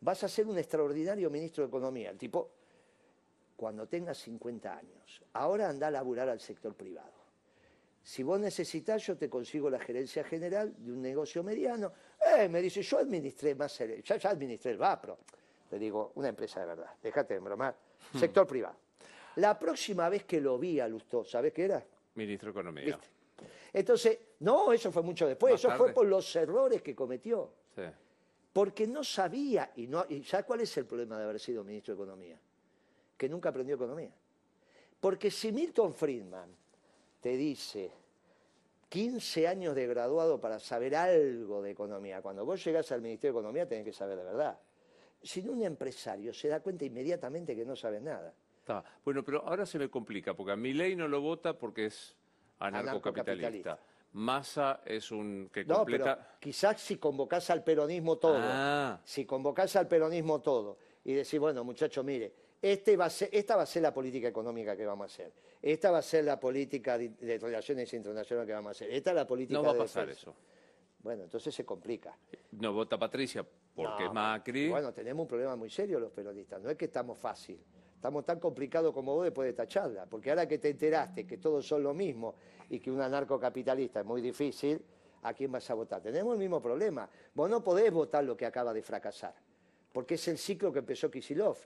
Vas a ser un extraordinario ministro de Economía. El tipo, cuando tengas 50 años, ahora anda a laburar al sector privado. Si vos necesitas, yo te consigo la gerencia general de un negocio mediano. Eh, me dice, yo administré más, ya, ya administré el VAPRO. Le digo, una empresa de verdad, déjate de bromar. Hmm. Sector privado. La próxima vez que lo vi a Lustó, ¿sabes qué era? Ministro de Economía. Entonces, no, eso fue mucho después, eso fue por los errores que cometió. Porque no sabía, y, no, y ¿sabes cuál es el problema de haber sido ministro de Economía? Que nunca aprendió economía. Porque si Milton Friedman te dice 15 años de graduado para saber algo de economía, cuando vos llegás al Ministerio de Economía tenés que saber de verdad. Si no, un empresario se da cuenta inmediatamente que no sabe nada. Bueno, pero ahora se me complica, porque a mi ley no lo vota porque es anarcocapitalista. Massa es un que completa... No, quizás si convocás al peronismo todo, ah. si convocás al peronismo todo y decís, bueno, muchacho, mire, este va a ser, esta va a ser la política económica que vamos a hacer, esta va a ser la política de, relaciones internacionales que vamos a hacer, esta es la política No va a pasar eso. Bueno, entonces se complica. No vota Patricia porque es Macri. Bueno, tenemos un problema muy serio los peronistas, no es que estamos fácil. Estamos tan complicados como vos después de esta charla, porque ahora que te enteraste que todos son lo mismo y que un anarcocapitalista es muy difícil, ¿a quién vas a votar? Tenemos el mismo problema. Vos no podés votar lo que acaba de fracasar, porque es el ciclo que empezó Kisilov.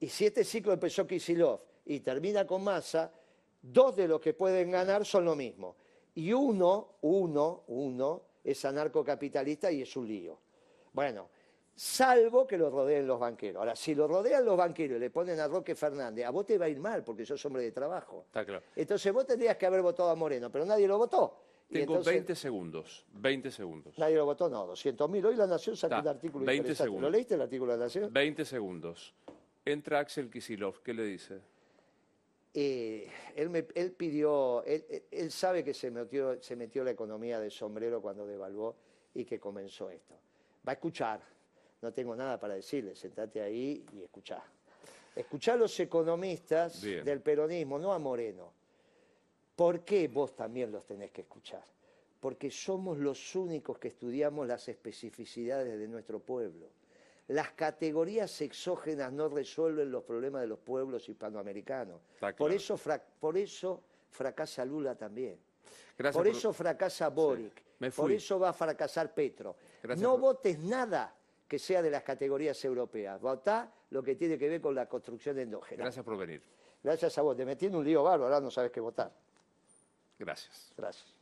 Y si este ciclo empezó Kisilov y termina con masa, dos de los que pueden ganar son lo mismo. Y uno, uno, uno, es anarcocapitalista y es un lío. Bueno, salvo que lo rodeen los banqueros. Ahora, si lo rodean los banqueros y le ponen a Roque Fernández, a vos te va a ir mal porque sos hombre de trabajo. Está claro. Entonces vos tendrías que haber votado a Moreno, pero nadie lo votó. Tengo 20 segundos, 20 segundos. Nadie lo votó, no, 200.000. Hoy La Nación sacó un artículo 20 segundos. ¿Lo leíste el artículo de La Nación? 20 segundos. Entra Axel Kisilov, ¿qué le dice? Eh, él, pidió, él, sabe que se metió, se metió la economía de sombrero cuando devaluó y que comenzó esto. Va a escuchar, no tengo nada para decirle, sentate ahí y escuchá. Escuchá a los economistas del peronismo, no a Moreno. ¿Por qué vos también los tenés que escuchar? Porque somos los únicos que estudiamos las especificidades de nuestro pueblo. Las categorías exógenas no resuelven los problemas de los pueblos hispanoamericanos. Por, eso por eso fracasa Lula también. por, eso fracasa Boric. Por eso va a fracasar Petro. no votes nada que sea de las categorías europeas. Votá lo que tiene que ver con la construcción endógena. Gracias por venir. Gracias a vos. Te metí en un lío bárbaro, ahora no sabes qué votar. Gracias. Gracias.